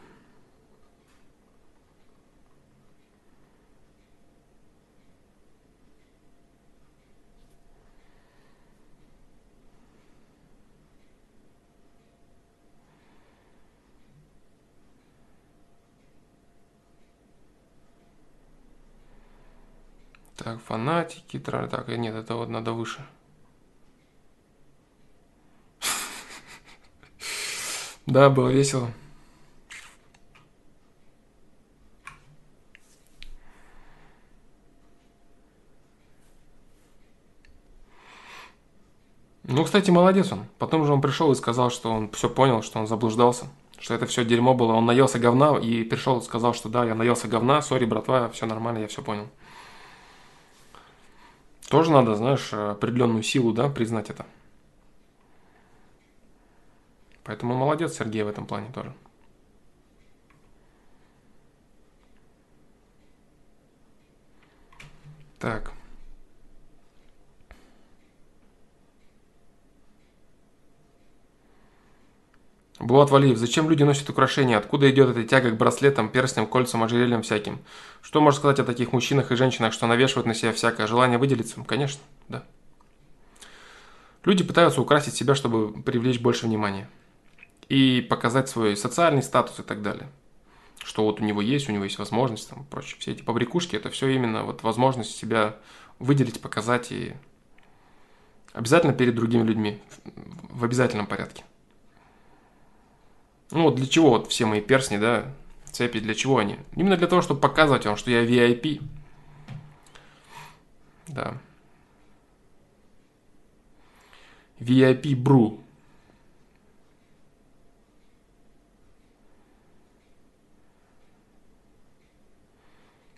Так, фанатики, так, нет, это вот надо выше. Да, было весело. Ну, кстати, молодец он. Потом же он пришел и сказал, что он все понял, что он заблуждался, что это все дерьмо было. Он наелся говна и пришел и сказал, что да, я наелся говна, сори, братва, все нормально, я все понял. Тоже надо, знаешь, определенную силу, да, признать это. Поэтому молодец Сергей в этом плане тоже. Так. Булат Валиев, зачем люди носят украшения? Откуда идет эта тяга к браслетам, перстням, кольцам, ожерельям всяким? Что можно сказать о таких мужчинах и женщинах, что навешивают на себя всякое желание выделиться? Конечно, да. Люди пытаются украсить себя, чтобы привлечь больше внимания. И показать свой социальный статус и так далее. Что вот у него есть, у него есть возможность там, прочее. Все эти побрякушки, это все именно вот возможность себя выделить, показать и обязательно перед другими людьми в обязательном порядке. Ну вот для чего вот все мои перстни, да, цепи, для чего они? Именно для того, чтобы показывать вам, что я VIP. Да. VIP Бру.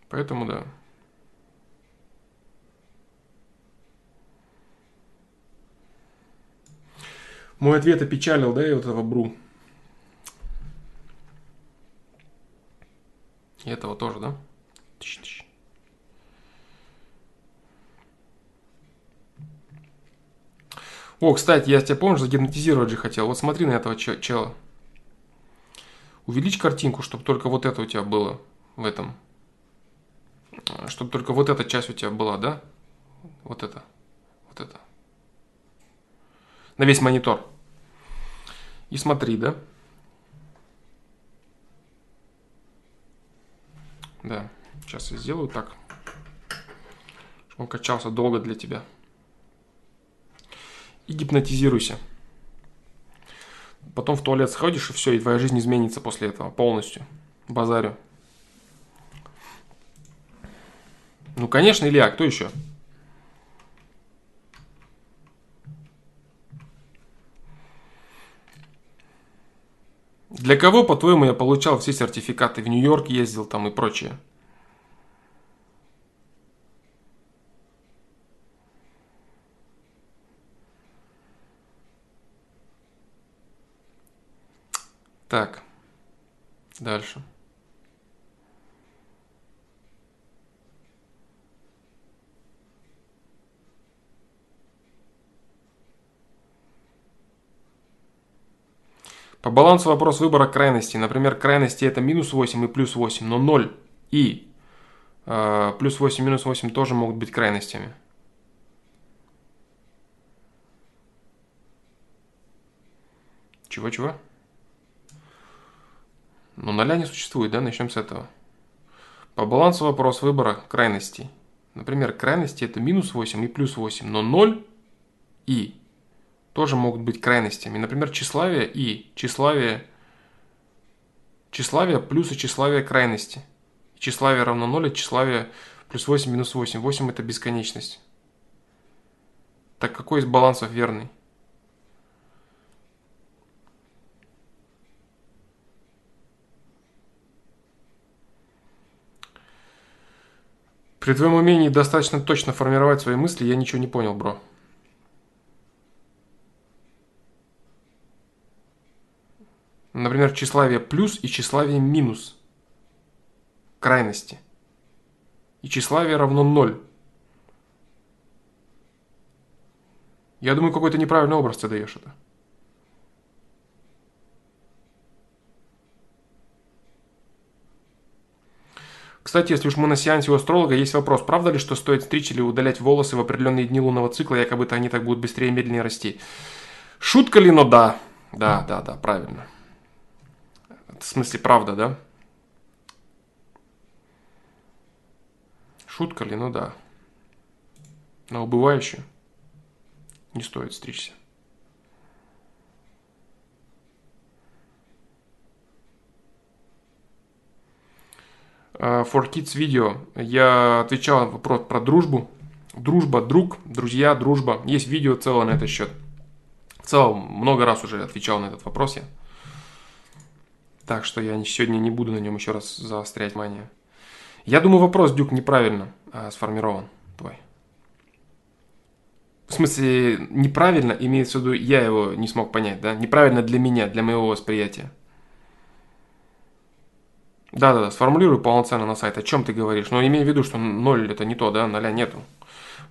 Поэтому да. Мой ответ опечалил, да, и вот этого Бру. И этого тоже, да? Тыщ -тыщ. О, кстати, я тебя, помнишь, загипнотизировать же хотел. Вот смотри на этого чела. Увеличь картинку, чтобы только вот это у тебя было в этом. Чтобы только вот эта часть у тебя была, да? Вот это. Вот это. На весь монитор. И смотри, да? Да, сейчас я сделаю так. Чтобы он качался долго для тебя. И гипнотизируйся. Потом в туалет сходишь, и все, и твоя жизнь изменится после этого полностью. Базарю. Ну, конечно, Илья, кто еще? Для кого, по-твоему, я получал все сертификаты? В Нью-Йорк ездил там и прочее. Так, дальше. По балансу вопрос выбора крайностей. Например, крайности это минус 8 и плюс 8, но 0 и э, плюс 8 минус 8 тоже могут быть крайностями. Чего-чего? Ну, ноля не существует, да? Начнем с этого. По балансу вопрос выбора крайностей. Например, крайности это минус 8 и плюс 8, но 0 и тоже могут быть крайностями. Например, тщеславие и тщеславие, тщеславие плюс и тщеславие крайности. Тщеславие равно 0, а тщеславие плюс 8 минус 8. 8 это бесконечность. Так какой из балансов верный? При твоем умении достаточно точно формировать свои мысли, я ничего не понял, бро. Например, тщеславие плюс и тщеславие минус. Крайности. И тщеславие равно ноль. Я думаю, какой-то неправильный образ ты даешь это. Кстати, если уж мы на сеансе у астролога, есть вопрос, правда ли, что стоит стричь или удалять волосы в определенные дни лунного цикла, якобы-то они так будут быстрее и медленнее расти? Шутка ли, но да. Да, да, да, правильно. В смысле, правда, да? Шутка ли? Ну да. На убывающую не стоит стричься. А, For Kids видео я отвечал на вопрос про дружбу. Дружба, друг, друзья, дружба. Есть видео целое на этот счет. В целом, много раз уже отвечал на этот вопрос я. Так что я сегодня не буду на нем еще раз заострять внимание. Я думаю, вопрос, Дюк, неправильно а, сформирован твой. В смысле, неправильно имеется в виду, я его не смог понять, да? Неправильно для меня, для моего восприятия. Да-да-да, сформулируй полноценно на сайт, о чем ты говоришь. Но имей в виду, что ноль это не то, да, ноля нету.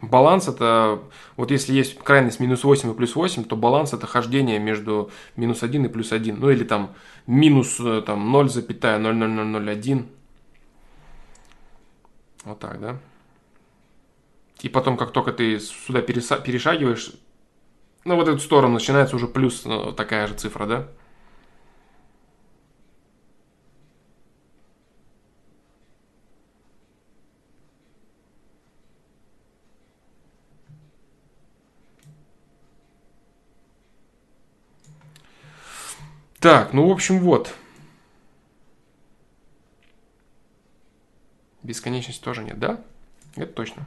Баланс это, вот если есть крайность минус 8 и плюс 8, то баланс это хождение между минус 1 и плюс 1. Ну или там минус э, там, 0,00001. Вот так, да? И потом, как только ты сюда перешагиваешь, ну, вот эту сторону начинается уже плюс ну, такая же цифра, да? Так, ну, в общем, вот. Бесконечности тоже нет, да? Это точно.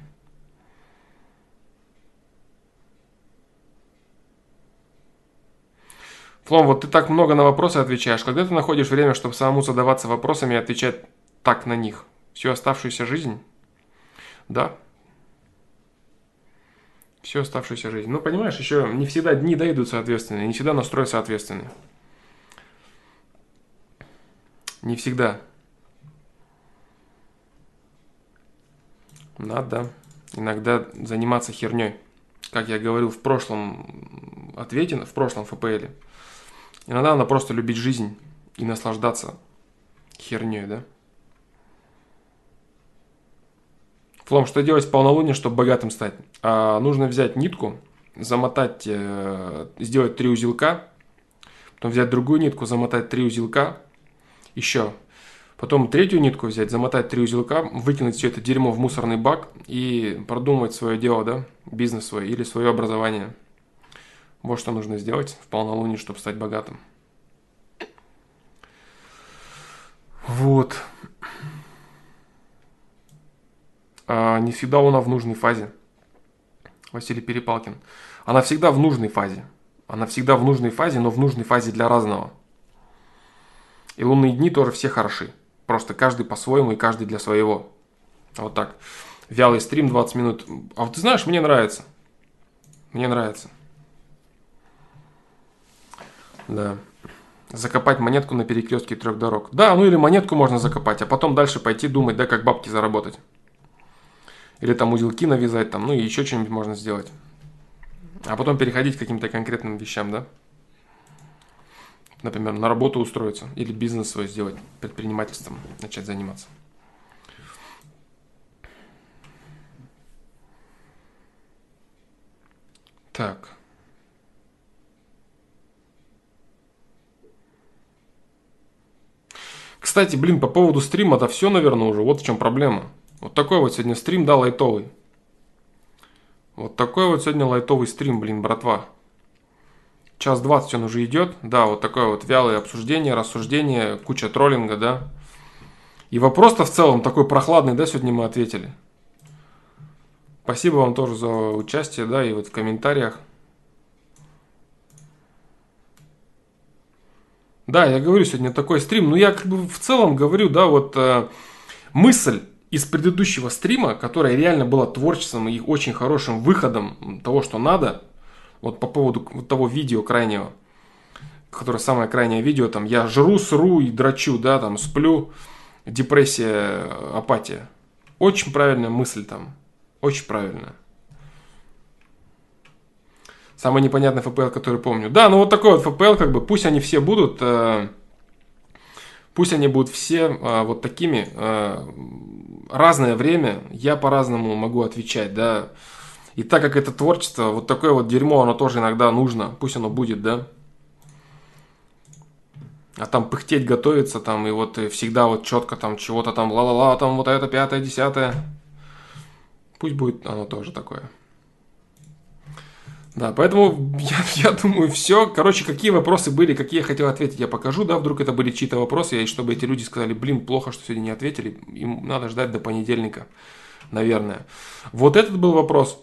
Флом, вот ты так много на вопросы отвечаешь. Когда ты находишь время, чтобы самому задаваться вопросами и отвечать так на них? Всю оставшуюся жизнь? Да. Всю оставшуюся жизнь. Ну, понимаешь, еще не всегда дни дойдут соответственно, не всегда настрой соответственный. Не всегда. Надо иногда заниматься херней. Как я говорил в прошлом ответе, в прошлом ФПЛе. Иногда надо просто любить жизнь и наслаждаться херней, да? Флом, что делать в полнолуние, чтобы богатым стать? А, нужно взять нитку, замотать, э, сделать три узелка, потом взять другую нитку, замотать три узелка, еще. Потом третью нитку взять, замотать три узелка, выкинуть все это дерьмо в мусорный бак и продумать свое дело, да, бизнес свой или свое образование. Вот что нужно сделать в полнолуние, чтобы стать богатым. Вот. А не всегда Луна в нужной фазе. Василий Перепалкин. Она всегда в нужной фазе. Она всегда в нужной фазе, но в нужной фазе для разного. И лунные дни тоже все хороши. Просто каждый по-своему и каждый для своего. Вот так. Вялый стрим 20 минут. А вот ты знаешь, мне нравится. Мне нравится. Да. Закопать монетку на перекрестке трех дорог. Да, ну или монетку можно закопать, а потом дальше пойти думать, да, как бабки заработать. Или там узелки навязать, там, ну и еще что-нибудь можно сделать. А потом переходить к каким-то конкретным вещам, да например, на работу устроиться или бизнес свой сделать, предпринимательством начать заниматься. Так. Кстати, блин, по поводу стрима, да все, наверное, уже. Вот в чем проблема. Вот такой вот сегодня стрим, да, лайтовый. Вот такой вот сегодня лайтовый стрим, блин, братва час двадцать он уже идет, да, вот такое вот вялое обсуждение, рассуждение, куча троллинга, да. И вопрос-то в целом такой прохладный, да, сегодня мы ответили. Спасибо вам тоже за участие, да, и вот в комментариях. Да, я говорю сегодня такой стрим, ну я как бы в целом говорю, да, вот э, мысль из предыдущего стрима, которая реально была творчеством и очень хорошим выходом того, что надо – вот по поводу того видео крайнего, которое самое крайнее видео, там я жру, сру и драчу, да, там сплю, депрессия, апатия. Очень правильная мысль там, очень правильная. Самый непонятный FPL, который помню. Да, ну вот такой вот FPL, как бы, пусть они все будут, э, пусть они будут все э, вот такими, э, разное время, я по-разному могу отвечать, да, и так как это творчество, вот такое вот дерьмо, оно тоже иногда нужно. Пусть оно будет, да? А там пыхтеть, готовиться, там, и вот и всегда вот четко там чего-то там ла-ла-ла, там вот это, пятое, десятое. Пусть будет оно тоже такое. Да, поэтому [LAUGHS] я, я думаю, все. Короче, какие вопросы были, какие я хотел ответить, я покажу, да, вдруг это были чьи-то вопросы, и чтобы эти люди сказали, блин, плохо, что сегодня не ответили, им надо ждать до понедельника, наверное. Вот этот был вопрос.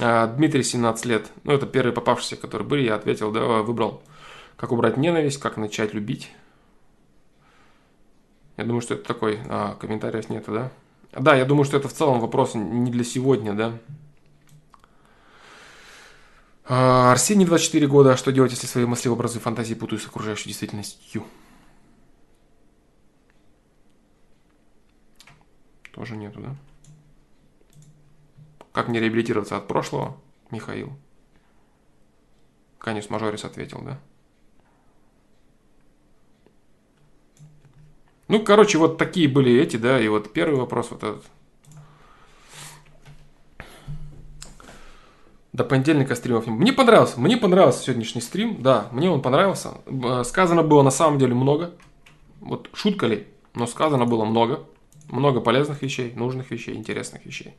А, Дмитрий, 17 лет, ну, это первые попавшиеся, которые были, я ответил, да, выбрал, как убрать ненависть, как начать любить. Я думаю, что это такой, а, комментариев нету, да? Да, я думаю, что это в целом вопрос не для сегодня, да. А, Арсений, 24 года. Что делать, если свои мысли, образы, фантазии путаю с окружающей действительностью? Тоже нету, да? Как мне реабилитироваться от прошлого? Михаил. Канис Мажорис ответил, да? Ну, короче, вот такие были эти, да, и вот первый вопрос вот этот. До понедельника стримов не Мне понравился, мне понравился сегодняшний стрим, да, мне он понравился. Сказано было на самом деле много. Вот шутка ли, но сказано было много. Много полезных вещей, нужных вещей, интересных вещей.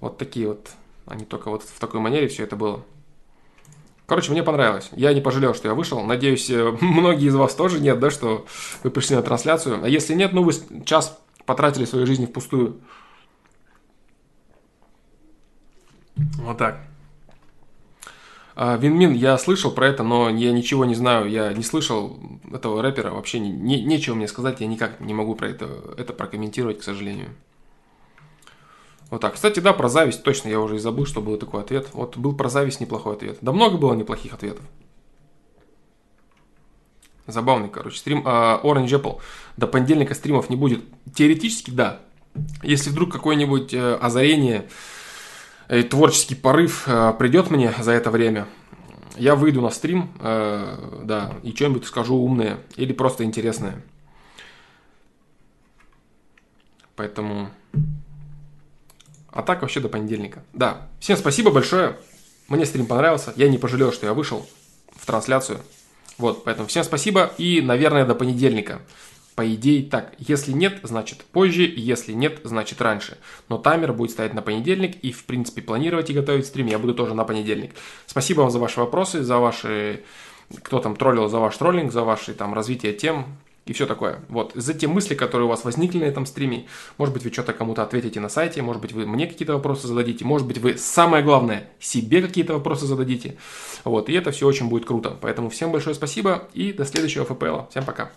Вот такие вот, они только вот в такой манере все это было. Короче, мне понравилось. Я не пожалел, что я вышел. Надеюсь, э, [LAUGHS] многие из вас тоже нет, да, что вы пришли на трансляцию. А если нет, ну вы час потратили своей жизни впустую. Вот так. А, Винмин, я слышал про это, но я ничего не знаю, я не слышал этого рэпера, вообще не, не, нечего мне сказать, я никак не могу про это, это прокомментировать, к сожалению. Вот так. Кстати, да, про зависть точно, я уже и забыл, что был такой ответ. Вот был про зависть неплохой ответ. Да много было неплохих ответов. Забавный, короче, стрим. Uh, Orange Apple. До понедельника стримов не будет. Теоретически, да. Если вдруг какое-нибудь uh, озарение, э, творческий порыв э, придет мне за это время, я выйду на стрим, э, да, и что-нибудь скажу умное или просто интересное. Поэтому... А так вообще до понедельника. Да, всем спасибо большое. Мне стрим понравился. Я не пожалел, что я вышел в трансляцию. Вот, поэтому всем спасибо и, наверное, до понедельника. По идее так. Если нет, значит позже, если нет, значит раньше. Но таймер будет стоять на понедельник, и в принципе планировать и готовить стрим я буду тоже на понедельник. Спасибо вам за ваши вопросы, за ваши... Кто там троллил за ваш троллинг, за ваши там развитие тем и все такое. Вот, за те мысли, которые у вас возникли на этом стриме, может быть, вы что-то кому-то ответите на сайте, может быть, вы мне какие-то вопросы зададите, может быть, вы, самое главное, себе какие-то вопросы зададите. Вот, и это все очень будет круто. Поэтому всем большое спасибо и до следующего ФПЛ. Всем пока.